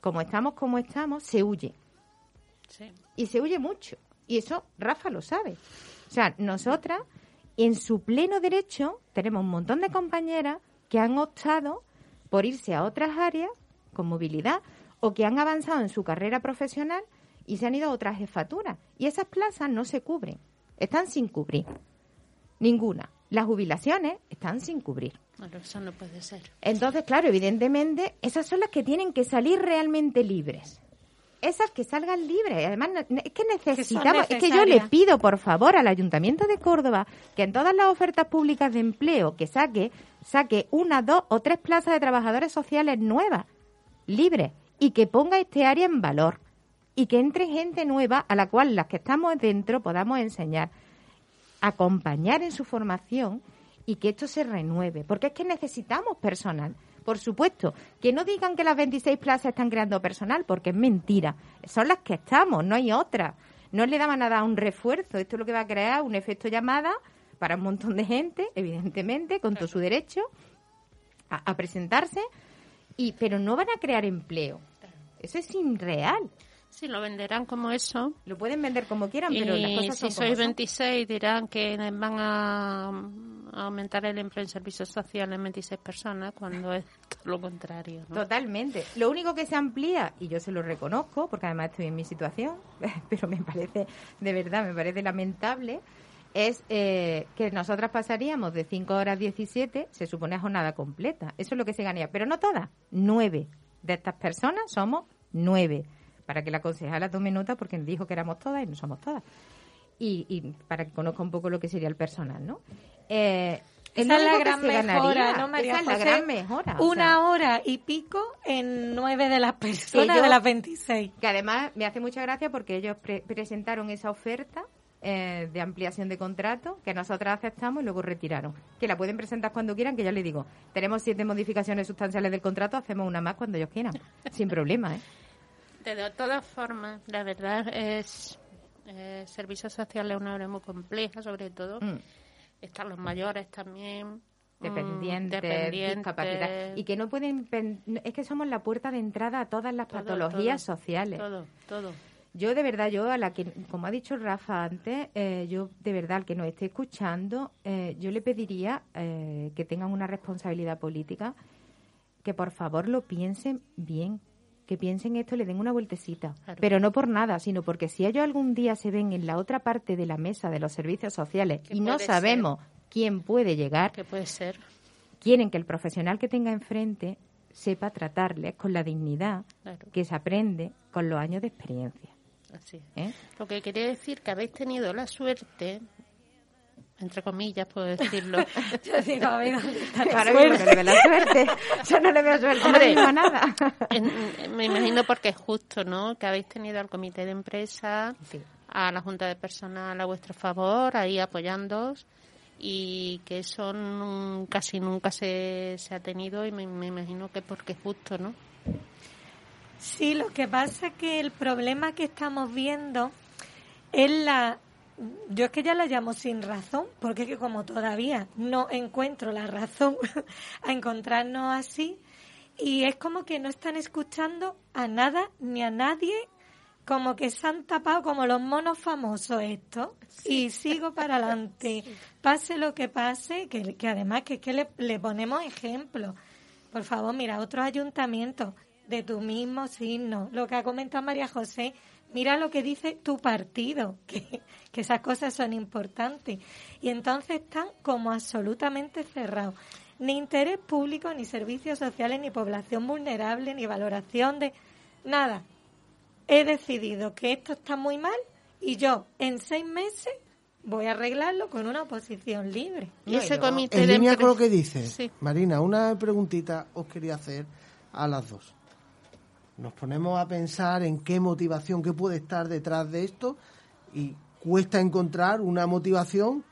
como estamos como estamos, se huye. Sí. Y se huye mucho. Y eso Rafa lo sabe. O sea, nosotras, en su pleno derecho, tenemos un montón de compañeras que han optado por irse a otras áreas con movilidad o que han avanzado en su carrera profesional y se han ido a otras jefaturas. Y esas plazas no se cubren. Están sin cubrir. Ninguna. Las jubilaciones están sin cubrir. Bueno, eso no puede ser. Entonces, claro, evidentemente, esas son las que tienen que salir realmente libres. Esas que salgan libres. Además, es que necesitamos, es que yo le pido, por favor, al Ayuntamiento de Córdoba que en todas las ofertas públicas de empleo que saque, saque una, dos o tres plazas de trabajadores sociales nuevas, libres, y que ponga este área en valor. Y que entre gente nueva a la cual las que estamos dentro podamos enseñar acompañar en su formación y que esto se renueve, porque es que necesitamos personal. Por supuesto, que no digan que las 26 plazas están creando personal, porque es mentira. Son las que estamos, no hay otra. No le daban a dar un refuerzo. Esto es lo que va a crear un efecto llamada para un montón de gente, evidentemente, con todo su derecho a, a presentarse, y pero no van a crear empleo. Eso es irreal. Sí, lo venderán como eso. Lo pueden vender como quieran, pero las y cosas si son sois como son. 26 dirán que van a, aumentar el empleo en servicios sociales en 26 personas cuando es todo lo contrario. ¿no? Totalmente. Lo único que se amplía, y yo se lo reconozco, porque además estoy en mi situación, pero me parece, de verdad, me parece lamentable, es eh, que nosotras pasaríamos de 5 horas 17, se supone a jornada completa. Eso es lo que se ganaría, pero no todas, nueve. De estas personas somos nueve. Para que la concejala tome nota, porque dijo que éramos todas y no somos todas. Y, y para que conozca un poco lo que sería el personal, ¿no? Eh, es Esa es la gran mejora, ganaría. ¿no, María Esa es la gran mejora. Una sea. hora y pico en nueve de las personas yo- de las 26. Que además me hace mucha gracia porque ellos pre- presentaron esa oferta eh, de ampliación de contrato que nosotras aceptamos y luego retiraron. Que la pueden presentar cuando quieran, que ya les digo, tenemos siete modificaciones sustanciales del contrato, hacemos una más cuando ellos quieran, sin problema, ¿eh? De todas formas, la verdad es eh, servicios sociales es una obra muy compleja, sobre todo. Mm. Están los mayores también. mm, Dependientes, dependientes, discapacidad. Y que no pueden... Es que somos la puerta de entrada a todas las todo, patologías todo, sociales. Todo, todo. Yo de verdad, yo a la que, como ha dicho Rafa antes, eh, yo de verdad al que nos esté escuchando, eh, yo le pediría eh, que tengan una responsabilidad política, que por favor lo piensen bien, que piensen esto y le den una vueltecita. Claro. Pero no por nada, sino porque si ellos algún día se ven en la otra parte de la mesa de los servicios sociales y no sabemos quién puede llegar, Que puede ser. quieren que el profesional que tenga enfrente sepa tratarles con la dignidad Claro. que se aprende con los años de experiencia. Así es. ¿eh? Lo que quería decir que habéis tenido la suerte, entre comillas puedo decirlo, Yo digo, a ver, ¿dónde está la Claro, no le la suerte. Yo no le veo suerte Hombre. a nada. en- me imagino porque es justo, ¿no? Que habéis tenido al comité de empresa, Sí. a la junta de personal a vuestro favor, ahí apoyándoos y que eso casi nunca se, se ha tenido y me, me imagino que porque es justo, ¿no? Sí, lo que pasa es que el problema que estamos viendo es la... Yo es que ya la llamo sin razón, porque es que como todavía no encuentro la razón a encontrarnos así, y es como que no están escuchando a nada ni a nadie, como que se han tapado como los monos famosos estos, y sigo para adelante, pase lo que pase, que, que además que, es que le, le ponemos ejemplo. Por favor, mira, otros ayuntamientos de tu mismo signo, lo que ha comentado María José, mira lo que dice tu partido, que, que esas cosas son importantes. Y entonces están como absolutamente cerrados. Ni interés público, ni servicios sociales, ni población vulnerable, ni valoración de nada. He decidido que esto está muy mal y yo en seis meses voy a arreglarlo con una oposición libre. Y ese comité En de línea con lo que dice, Sí. Marina, una preguntita os quería hacer a las dos. Nos ponemos a pensar en qué motivación, qué puede estar detrás de esto y cuesta encontrar una motivación,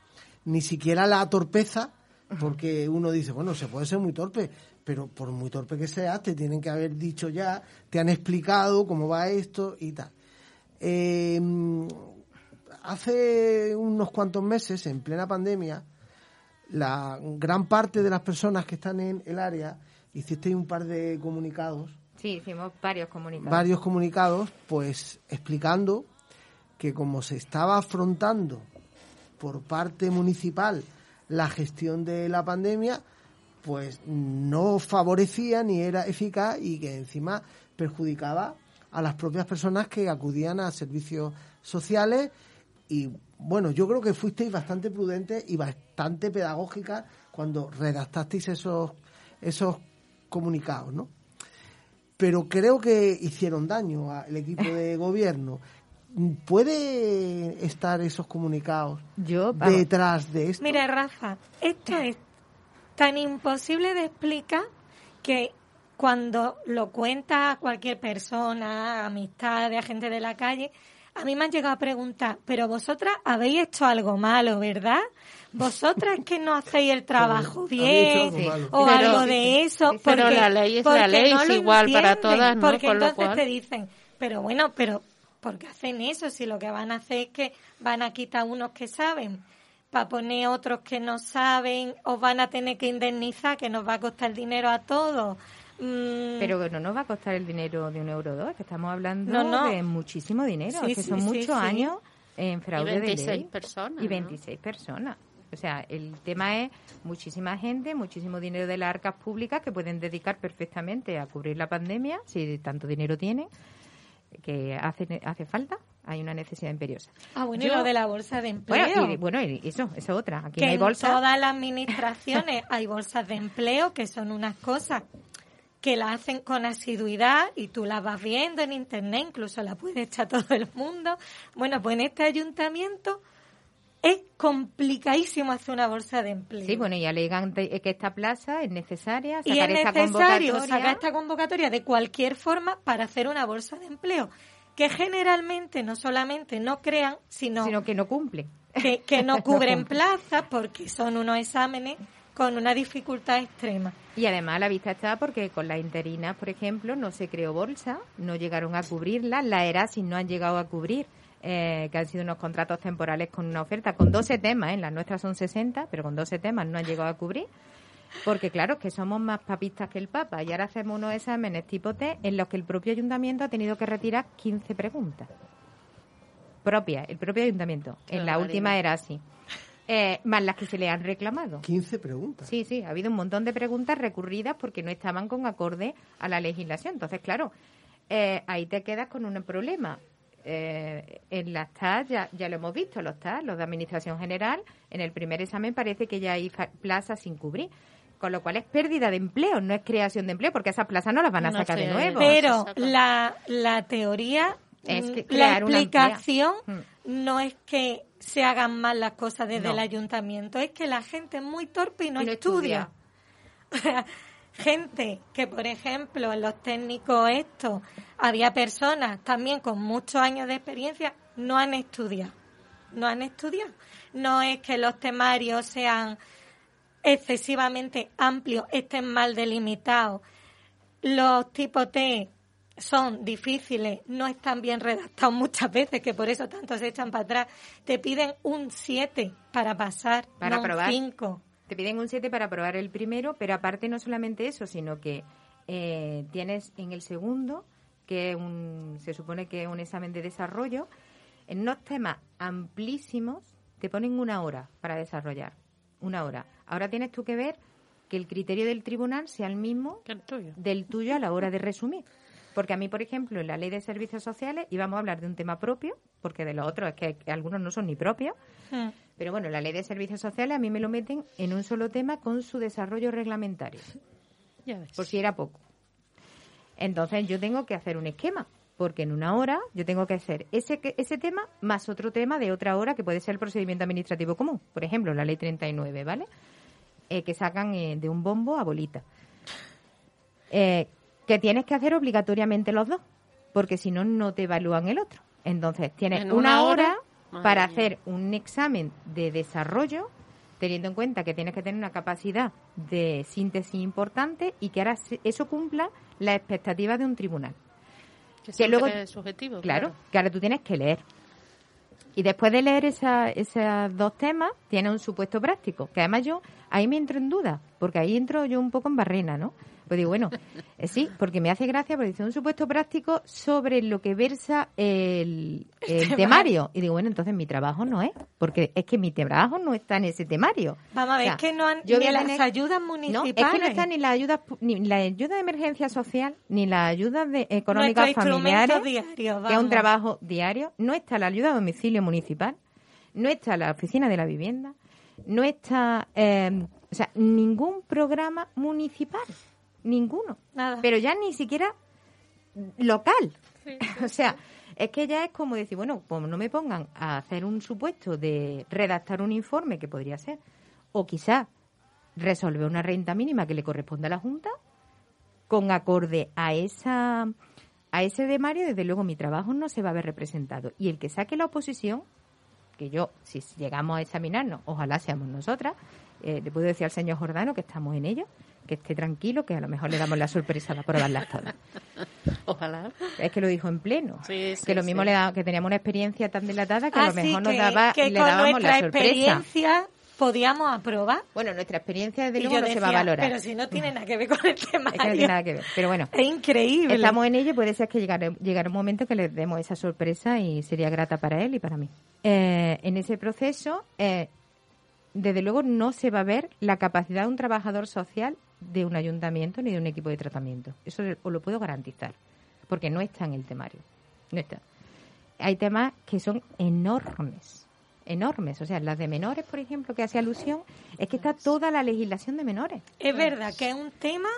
ni siquiera la torpeza, porque uno dice, bueno, se puede ser muy torpe, pero por muy torpe que seas, te tienen que haber dicho ya, te han explicado cómo va esto y tal. Eh, hace unos cuantos meses, en plena pandemia, la gran parte de las personas que están en el área hicisteis un par de comunicados, Sí, hicimos varios comunicados. varios comunicados, pues explicando que como se estaba afrontando por parte municipal la gestión de la pandemia, pues no favorecía ni era eficaz y que encima perjudicaba a las propias personas que acudían a servicios sociales y bueno, yo creo que fuisteis bastante prudentes y bastante pedagógicas cuando redactasteis esos esos comunicados, ¿no? Pero creo que hicieron daño al equipo de gobierno. ¿Puede estar esos comunicados Yo, detrás de esto? Mira, Rafa, esto es tan imposible de explicar que cuando lo cuenta a cualquier persona, amistad, a gente de la calle, a mí me han llegado a preguntar, pero vosotras habéis hecho algo malo, ¿verdad? Vosotras que no hacéis el trabajo bien o Pero- algo de eso. Pero porque- la ley es la ley, no es lo igual para todas, ¿no? Porque Con lo entonces cual- te dicen, pero bueno, pero ¿por qué hacen eso? Si lo que van a hacer es que van a quitar unos que saben para poner otros que no saben, os van a tener que indemnizar, que nos va a costar dinero a todos. Mm, Pero no nos va a costar el dinero de un euro o dos, que estamos hablando No, no. de muchísimo dinero, Sí, que son sí, muchos sí. años en fraude Y 26 de ley. personas, Y ¿no? 26 personas. O sea, el tema es muchísima gente, muchísimo dinero de las arcas públicas que pueden dedicar perfectamente a cubrir la pandemia, si tanto dinero tienen, que hace, hace falta. Hay una necesidad imperiosa. Ah, bueno, y lo de la bolsa de empleo. Bueno, y, bueno, y eso, eso es otra. Aquí que no hay bolsa. en todas las administraciones hay bolsas de empleo, que son unas cosas que la hacen con asiduidad y tú las vas viendo en internet, incluso la puede echar todo el mundo. Bueno, pues en este ayuntamiento es complicadísimo hacer una bolsa de empleo. Sí, bueno, y alegan que esta plaza es necesaria, sacar y es esta convocatoria. sacar esta convocatoria de cualquier forma para hacer una bolsa de empleo, que generalmente no solamente no crean, sino, sino que no cumplen. que, que no cubren plazas porque son unos exámenes con una dificultad extrema. Y además la vista está porque con las interinas, por ejemplo, no se creó bolsa, no llegaron a cubrirla, la ERASIS no han llegado a cubrir, eh, que han sido unos contratos temporales con una oferta, con 12 temas, ¿eh? las nuestras son 60, pero con 12 temas no han llegado a cubrir. Porque claro, que somos más papistas que el Papa y ahora hacemos unos exámenes tipo T en los que el propio ayuntamiento ha tenido que retirar 15 preguntas propias, el propio ayuntamiento. Qué en la última era así. Eh, más las que se le han reclamado. 15 preguntas. Sí, sí, ha habido un montón de preguntas recurridas porque no estaban con acorde a la legislación. Entonces, claro, eh, ahí te quedas con un problema. Eh, en las TAS ya, ya lo hemos visto, los TAS, los de Administración General, en el primer examen parece que ya hay plazas sin cubrir. Con lo cual es pérdida de empleo, no es creación de empleo, porque esas plazas no las van a No sacar de nuevo. Pero la, la teoría, Es que mm, la explicación amplia- no es que se hagan mal las cosas desde No. el ayuntamiento, es que la gente es muy torpe y no, Y no estudia. gente que, por ejemplo, en los técnicos estos, había personas también con muchos años de experiencia, no han estudiado. No han estudiado. No es que los temarios sean excesivamente amplios, estén mal delimitados. Los tipos T son difíciles, no están bien redactados muchas veces, que por eso tanto se echan para atrás. Te piden un 7 para pasar, Para no un 5. Te piden un 7 para aprobar el primero, pero aparte no solamente eso, sino que eh, tienes en el segundo, que un, se supone que es un examen de desarrollo, en unos temas amplísimos te ponen una hora para desarrollar. Una hora. Ahora tienes tú que ver que el criterio del tribunal sea el mismo Que el tuyo. del tuyo a la hora de resumir. Porque a mí, por ejemplo, en la ley de servicios sociales íbamos a hablar de un tema propio, porque de los otros es que algunos no son ni propios, Hmm. pero bueno, la ley de servicios sociales a mí me lo meten en un solo tema con su desarrollo reglamentario, Ya ves. por si era poco. Entonces yo tengo que hacer un esquema, porque en una hora yo tengo que hacer ese, ese tema más otro tema de otra hora que puede ser el procedimiento administrativo común. Por ejemplo, la ley 39, ¿vale? Eh, que sacan eh, de un bombo a bolita. Eh, que tienes que hacer obligatoriamente los dos, porque si no, no te evalúan el otro. Entonces, tienes En una, hora, para mía. hacer un examen de desarrollo, teniendo en cuenta que tienes que tener una capacidad de síntesis importante y que ahora eso cumpla las expectativas de un tribunal. Que, que luego- es subjetivo. Claro, que ahora tú tienes que leer. Y después de leer esa, esos dos temas, tienes un supuesto práctico, que además yo ahí me entro en duda, porque ahí entro yo un poco en barrena, ¿no? Pues digo, bueno, eh, sí, porque me hace gracia, porque dice un supuesto práctico sobre lo que versa el, el temario. Y digo, bueno, entonces mi trabajo no es, porque es que mi trabajo no está en ese temario. Vamos a ver, O sea, es que no han yo ni las tener- ayudas No, municipales. es que no están ni las ayudas, pu- ni la ayuda de emergencia social, ni las ayudas de, familiares diario, que es un trabajo diario, no está la ayuda a domicilio municipal, no está la oficina de la vivienda, no está, eh, o sea, ningún programa municipal, ninguno, Nada. pero ya ni siquiera local. o sea, es que ya es como decir, bueno, pues no me pongan a hacer un supuesto de redactar un informe que podría ser, o quizá resolver una renta mínima que le corresponde a la Junta, con acorde a esa a ese demario, desde luego mi trabajo no se va a ver representado. Y el que saque la oposición, que yo, si llegamos a examinarnos, ojalá seamos nosotras, eh, le puedo decir al señor Jordano que estamos en ello, que esté tranquilo, que a lo mejor le damos la sorpresa de aprobarlas todas. Ojalá. Es que lo dijo en pleno. Sí, sí, que lo mismo sí. le da, que teníamos una experiencia tan dilatada que a lo Así mejor nos daba, que le con dábamos nuestra la sorpresa. experiencia podíamos aprobar. Bueno, nuestra experiencia desde luego no se va a valorar. Pero si no tiene nada que ver con el tema. Es que no tiene nada que ver. Pero bueno, Es increíble. Estamos en ello y puede ser que llegara, llegara un momento que les demos esa sorpresa y sería grata para él y para mí. Eh, en ese proceso, eh, desde luego no se va a ver la capacidad de un trabajador social de un ayuntamiento ni de un equipo de tratamiento. Eso os lo puedo garantizar, porque no está en el temario. No está. Hay temas que son enormes, enormes. O sea, las de menores, por ejemplo, que hace alusión, es que está toda la legislación de menores. Es verdad que es un tema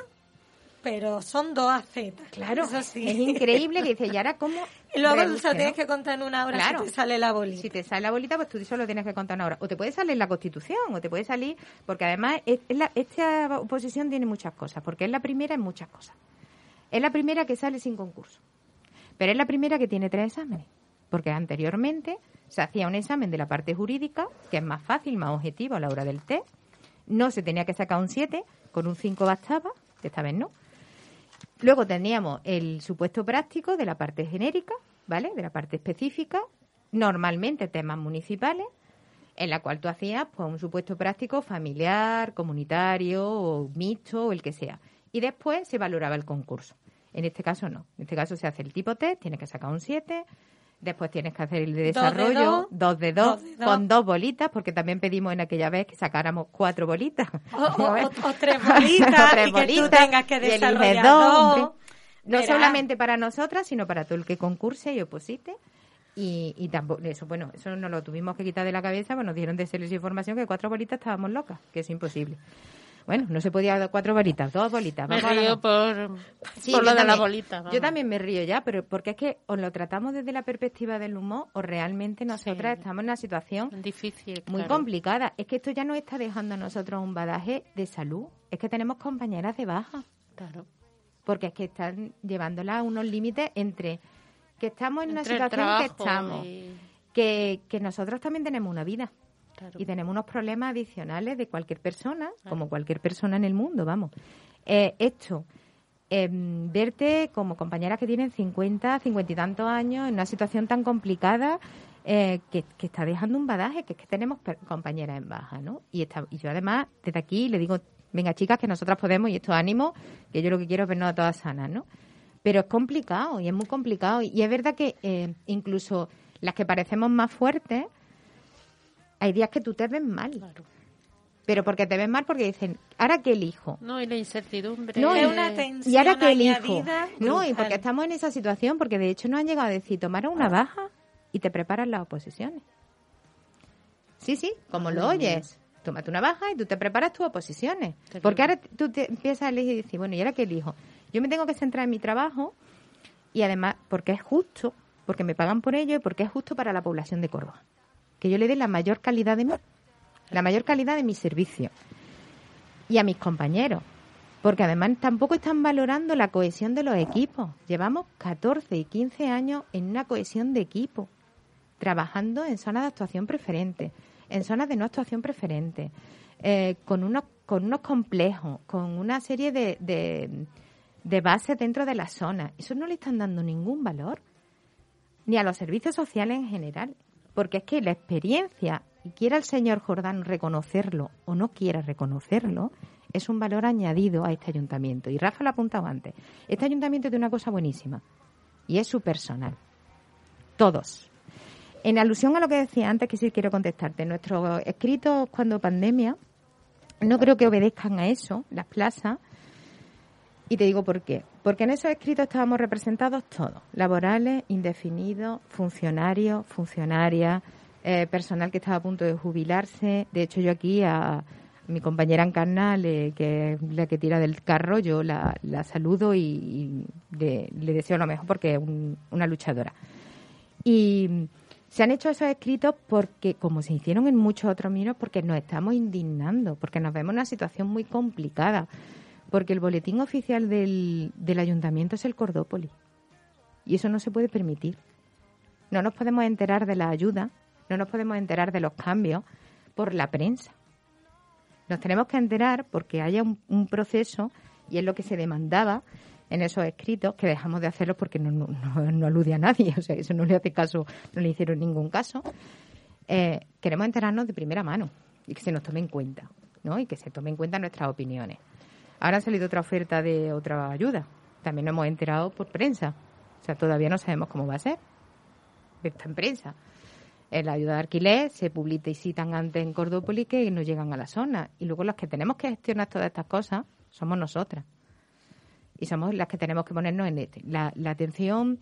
pero son dos acetas. Claro, es increíble que dice, ¿y ahora cómo? Y luego se lo tienes que contar en una hora claro. si te sale la bolita. Si te sale la bolita, pues tú solo tienes que contar una hora. O te puede salir la Constitución, o te puede salir... Porque además esta oposición tiene muchas cosas, porque es la primera en muchas cosas. Es la primera que sale sin concurso. Pero es la primera que tiene tres exámenes. Porque anteriormente se hacía un examen de la parte jurídica, que es más fácil, más objetivo a la hora del test. No se tenía que sacar un 7, con un 5 bastaba, esta vez no Luego teníamos el supuesto práctico de la parte genérica, ¿vale? De la parte específica, normalmente temas municipales, en la cual tú hacías pues, un supuesto práctico familiar, comunitario o mixto o el que sea. Y después se valoraba el concurso. En este caso no. En este caso se hace el tipo test, tienes que sacar un 7, Después tienes que hacer el de desarrollo, dos de dos, con dos bolitas, porque también pedimos en aquella vez que sacáramos cuatro bolitas. O, tres bolitas, y que tú tengas que desarrollar dos. No solamente para nosotras, sino para todo el que concurse y oposite. Y, y tampoco, eso, bueno, eso no lo tuvimos que quitar de la cabeza, pues nos dieron de servicio información que cuatro bolitas estábamos locas, que es imposible. Bueno, no se podía dar cuatro bolitas, dos bolitas. me río por, lo de la bolita. Yo también me río ya, pero porque es que os lo tratamos desde la perspectiva del humor o realmente nosotras estamos en una situación difícil, muy complicada. Es que esto ya nos está dejando a nosotros un badaje de salud. Es que tenemos compañeras de baja. Claro. Porque es que están llevándola a unos límites entre que estamos en una situación que estamos, que, que nosotros también tenemos una vida. Y tenemos unos problemas adicionales de cualquier persona, como cualquier persona en el mundo, vamos. Eh, esto, em, verte como compañeras que tienen 50, 50 y tantos años en una situación tan complicada eh, que, está dejando un badaje, que es que tenemos compañeras en baja, ¿no? Y, está, y yo además, desde aquí, le digo, venga chicas, que nosotras podemos y esto ánimo, que yo lo que quiero es vernos a todas sanas, ¿no? Pero es complicado y es muy complicado. Y es verdad que eh, incluso las que parecemos más fuertes, hay días que tú te ves mal. Pero porque te ves mal porque dicen, ¿ahora qué elijo? No, y la incertidumbre. No, es una tensión ¿Y ahora qué elijo? No, y porque estamos en esa situación, porque de hecho nos han llegado a decir, tomar una baja y te preparas las oposiciones. Sí, sí, como lo oyes. Tómate una baja y tú te preparas tus oposiciones. Porque ahora tú te empiezas a elegir y decir, bueno, ¿y ahora qué elijo? Yo me tengo que centrar en mi trabajo y además porque es justo, porque me pagan por ello y porque es justo para la población de Córdoba que yo le dé la mayor calidad de mi, la mayor calidad de mi servicio y a mis compañeros, porque además tampoco están valorando la cohesión de los equipos. Llevamos 14 y 15 años en una cohesión de equipo, trabajando en zonas de actuación preferente, en zonas de no actuación preferente, eh, con unos con unos complejos, con una serie de, de, de bases dentro de la zona. Eso no le están dando ningún valor, ni a los servicios sociales en general porque es que la experiencia, y quiera el señor Jordán reconocerlo o no quiera reconocerlo, es un valor añadido a este ayuntamiento. Y Rafa lo ha apuntado antes. Este ayuntamiento tiene una cosa buenísima, y es su personal. Todos. En alusión a lo que decía antes, que sí quiero contestarte, nuestros escritos cuando pandemia no creo que obedezcan a eso, las plazas, y te digo por qué. Porque en esos escritos estábamos representados todos, laborales, indefinidos, funcionarios, funcionarias, eh, personal que estaba a punto de jubilarse. De hecho, yo aquí a mi compañera Encarnal, que es la que tira del carro, yo la, saludo y, le, deseo lo mejor porque es una luchadora. Y se han hecho esos escritos porque, como se hicieron en muchos otros miros, porque nos estamos indignando, porque nos vemos en una situación muy complicada porque el boletín oficial del, ayuntamiento es el Cordópolis. Y eso no se puede permitir. No nos podemos enterar de la ayuda, no nos podemos enterar de los cambios por la prensa. Nos tenemos que enterar porque haya un, proceso, y es lo que se demandaba en esos escritos, que dejamos de hacerlo porque no, alude a nadie, o sea, eso no le hace caso, no le hicieron ningún caso. Eh, queremos enterarnos de primera mano y que se nos tome en cuenta, ¿no? Y que se tome en cuenta nuestras opiniones. Ahora ha salido otra oferta de otra ayuda. También nos hemos enterado por prensa. O sea, todavía no sabemos cómo va a ser. Está en prensa. En la ayuda de alquiler se publicitan antes en Cordópolis que no llegan a la zona. Y luego las que tenemos que gestionar todas estas cosas somos nosotras. Y somos las que tenemos que ponernos en este. La, atención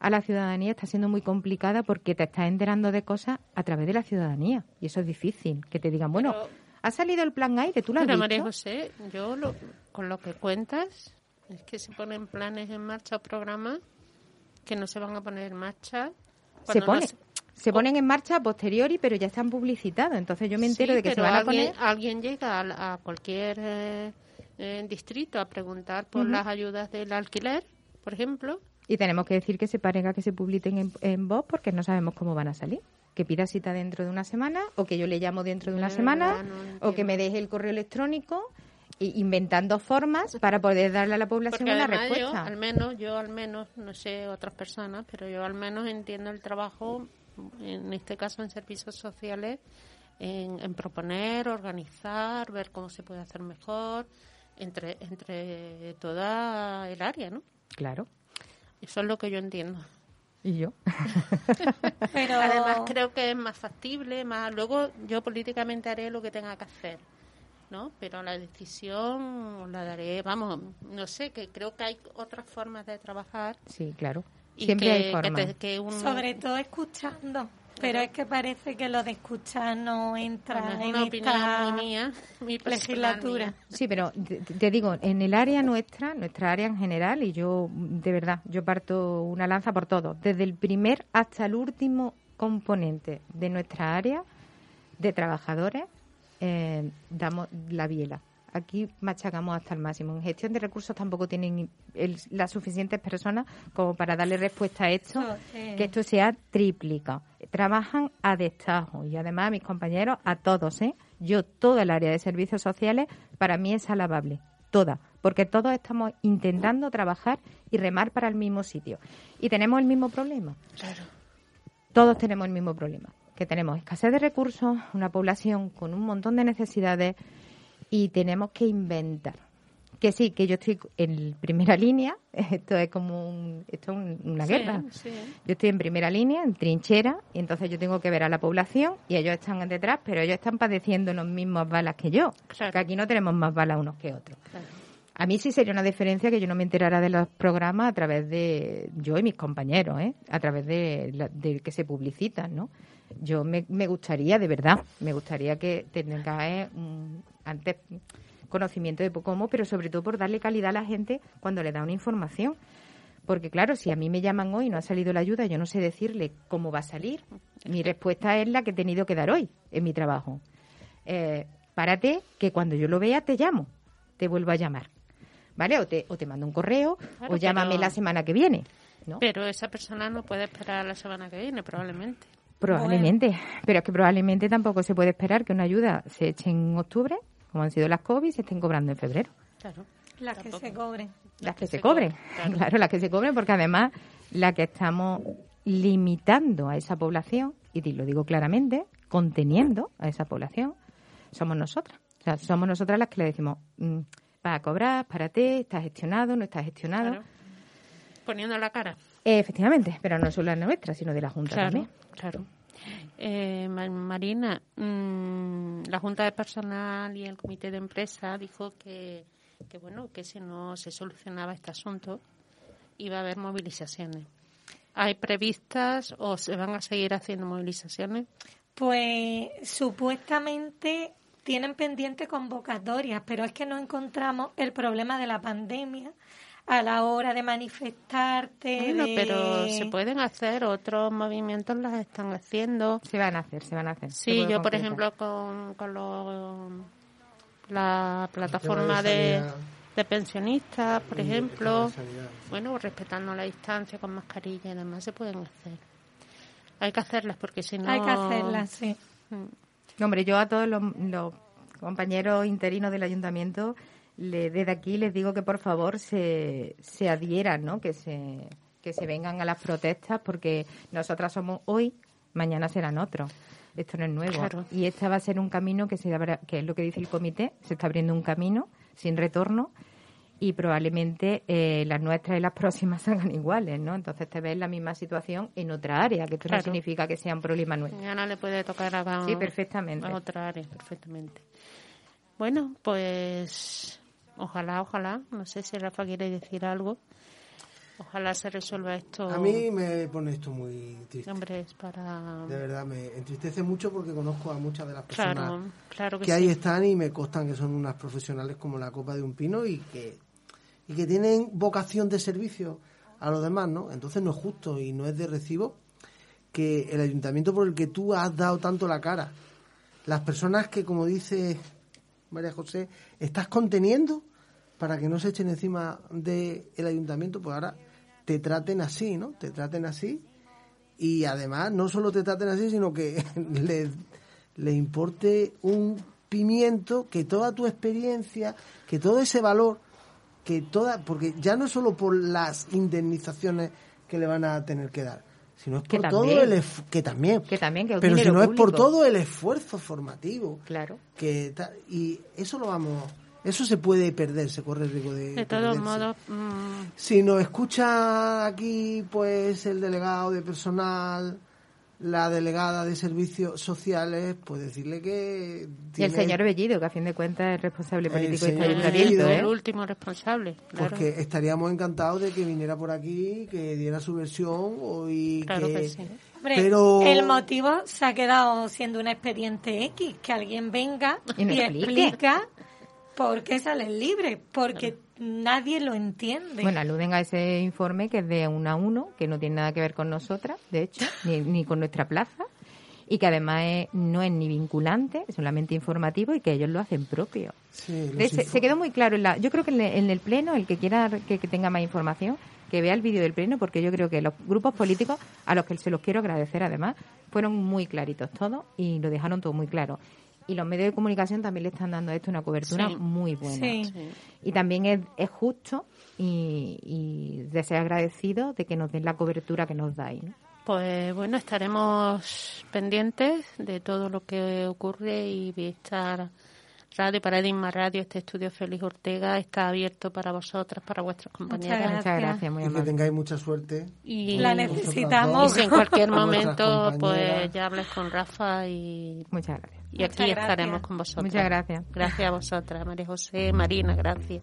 a la ciudadanía está siendo muy complicada porque te estás enterando de cosas a través de la ciudadanía. Y eso es difícil. Que te digan, bueno, ha salido el plan aire, tú lo has Pero visto. María José, yo lo- con lo que cuentas es que se ponen planes en marcha o programas que no se van a poner en marcha. se no pone, se- se ponen en marcha a posteriori, pero ya están publicitados. Entonces yo me entero Sí, de que se van a poner. alguien llega a, a cualquier eh, eh, distrito a preguntar por las ayudas del alquiler, por ejemplo. Y tenemos que decir que se paren a que se publiquen en, en voz porque no sabemos cómo van a salir. Que pida cita dentro de una semana o que yo le llamo dentro de una semana no o que me deje el correo electrónico inventando formas para poder darle a la población Porque una además yo, respuesta. al menos, yo al menos, no sé otras personas, pero yo al menos entiendo el trabajo, en este caso en servicios sociales, en, en proponer, organizar, ver cómo se puede hacer mejor entre, entre toda el área, ¿no? Claro. Eso es lo que yo entiendo. Y yo. Pero Además creo que es más factible, más luego yo políticamente haré lo que tenga que hacer, ¿no? Pero la decisión la daré, vamos, no sé, que creo que hay otras formas de trabajar Sí, claro. y Siempre que, hay que formas. te- que un- sobre todo escuchando. Pero es que parece que lo de escuchar no entra bueno, es en una opinión esta mía, personal legislatura. mía. Sí, pero te, te digo, en el área nuestra, nuestra área en general, y yo, de verdad, yo parto una lanza por todo, desde el primer hasta el último componente de nuestra área de trabajadores, eh, damos la biela. Aquí machacamos hasta el máximo. En gestión de recursos tampoco tienen el- las suficientes personas como para darle respuesta a esto, eh. que esto sea tríplica. Trabajan a destajo y además mis compañeros, a todos, ¿eh? Yo, toda el área de servicios sociales, para mí es alabable, toda, porque todos estamos intentando trabajar y remar para el mismo sitio. Y tenemos el mismo problema. Todos tenemos el mismo problema, que tenemos escasez de recursos, una población con un montón de necesidades y tenemos que inventar. Que sí, que yo estoy en primera línea, esto es como un- esto es un- una Sí, guerra. sí. Yo estoy en primera línea, en trinchera, y entonces yo tengo que ver a la población y ellos están detrás, pero ellos están padeciendo las mismas balas que yo. Claro. Que aquí no tenemos más balas unos que otros. Claro. A mí sí sería una diferencia que yo no me enterara de los programas a través de yo y mis compañeros, ¿eh? a través de, de que se publicitan, ¿no? Yo me, me gustaría, de verdad, me gustaría que tengáis un- antes conocimiento de cómo, pero sobre todo por darle calidad a la gente cuando le da una información. Porque claro, si a mí me llaman hoy y no ha salido la ayuda, yo no sé decirle cómo va a salir. Mi respuesta es la que he tenido que dar hoy en mi trabajo. Eh, párate, que cuando yo lo vea te llamo, te vuelvo a llamar. ¿Vale? O te, o te mando un correo, Claro, o llámame pero- la semana que viene. ¿no? Pero esa persona no puede esperar la semana que viene, probablemente. Probablemente, pero es que probablemente tampoco se puede esperar que una ayuda se eche en octubre, como han sido las COVID, y se estén cobrando en febrero. Claro. Las que se cobren. Las que se se cobren, cobren, claro. claro, las que se cobren, porque además la que estamos limitando a esa población, y lo digo claramente, conteniendo a esa población, somos nosotras. O sea, somos nosotras las que le decimos, mm, vas a cobrar, párate, está gestionado, no está gestionado. Claro. Poniendo la cara. Eh, efectivamente, pero no solo la nuestra, sino de la Junta Claro, también. claro. Eh, Ma- Marina, mm, la Junta de Personal y el Comité de Empresa dijo que, que bueno que si no se solucionaba este asunto iba a haber movilizaciones. ¿Hay previstas o se van a seguir haciendo movilizaciones? Pues supuestamente tienen pendiente convocatorias, pero es que no encontramos el problema de la pandemia a la hora de manifestarte. Bueno, de- pero se pueden hacer, otros movimientos las están haciendo. Se van a hacer, se van a hacer. Sí, yo por ejemplo con, con lo- la plataforma de de, pensionistas, por Y ejemplo, bueno, respetando la distancia con mascarilla y demás se pueden hacer. Hay que hacerlas porque si no... Hay que hacerlas, sí. Mm, Hombre, yo a todos los, los compañeros interinos del ayuntamiento, le, desde aquí les digo que por favor se, se adhieran, ¿no? Que se, que se vengan a las protestas porque nosotras somos hoy, mañana serán otros. Esto no es nuevo. Claro. Y este va a ser un camino que, se abra- que es lo que dice el comité, se está abriendo un camino sin retorno y probablemente eh, las nuestras y las próximas salgan iguales, ¿no? Entonces te ves en la misma situación en otra área, que esto no significa que sea un problema nuestro. no le puede tocar a, sí, perfectamente. a otra área, perfectamente. Bueno, pues ojalá, ojalá, no sé si Rafa quiere decir algo. Ojalá se resuelva esto. A mí me pone esto muy triste. Hombre, es para... De verdad, me entristece mucho porque conozco a muchas de las personas claro, que, ahí están y me constan que son unas profesionales como la copa de un pino y que, y que tienen vocación de servicio a los demás, ¿no? Entonces no es justo y no es de recibo que el ayuntamiento por el que tú has dado tanto la cara, las personas que, como dice María José, estás conteniendo para que no se echen encima del el ayuntamiento, pues ahora te traten así, ¿no? Te traten así y además no solo te traten así, sino que le, le importe un pimiento que toda tu experiencia, que todo ese valor, que toda, porque ya no solo por las indemnizaciones que le van a tener que dar, sino es por todo el que también que también que pero si no es por todo el esfuerzo formativo claro que y eso lo vamos eso se puede perder, se corre el riesgo de. De todos modos. Mm. Si nos escucha aquí, pues el delegado de personal, la delegada de servicios sociales, pues decirle que. Y el señor Bellido, que a fin de cuentas es responsable político de ayuntamiento. ¿eh? El último responsable. Porque estaríamos encantados de que viniera por aquí, que diera su versión y claro que, sí. Pero... El motivo se ha quedado siendo un expediente X, que alguien venga y, y explica ¿Por qué salen libres? Porque nadie lo entiende. Bueno, aluden a ese informe que es de uno a uno, que no tiene nada que ver con nosotras, de hecho, ni, con nuestra plaza, y que además no es ni vinculante, es solamente informativo y que ellos lo hacen propio. se, quedó muy claro. En la, yo creo que en, el Pleno, el que quiera que, tenga más información, que vea el vídeo del Pleno, porque yo creo que los grupos políticos, a los que se los quiero agradecer además, fueron muy claritos todos y lo dejaron todo muy claro y los medios de comunicación también le están dando a esto una cobertura muy buena. Y también es, es justo y, y de ser agradecido de que nos den la cobertura que nos dais. Pues bueno, estaremos pendientes de todo lo que ocurre y estar Radio Paradigma Radio, este estudio Félix Ortega está abierto para vosotras, para vuestros compañeros. Muchas gracias, muy y que tengáis mucha suerte. Y la necesitamos. Y en cualquier momento, pues ya hables con Rafa y. Muchas gracias. Y aquí estaremos con vosotros. Muchas gracias. Gracias a vosotras, María José, Marina, gracias.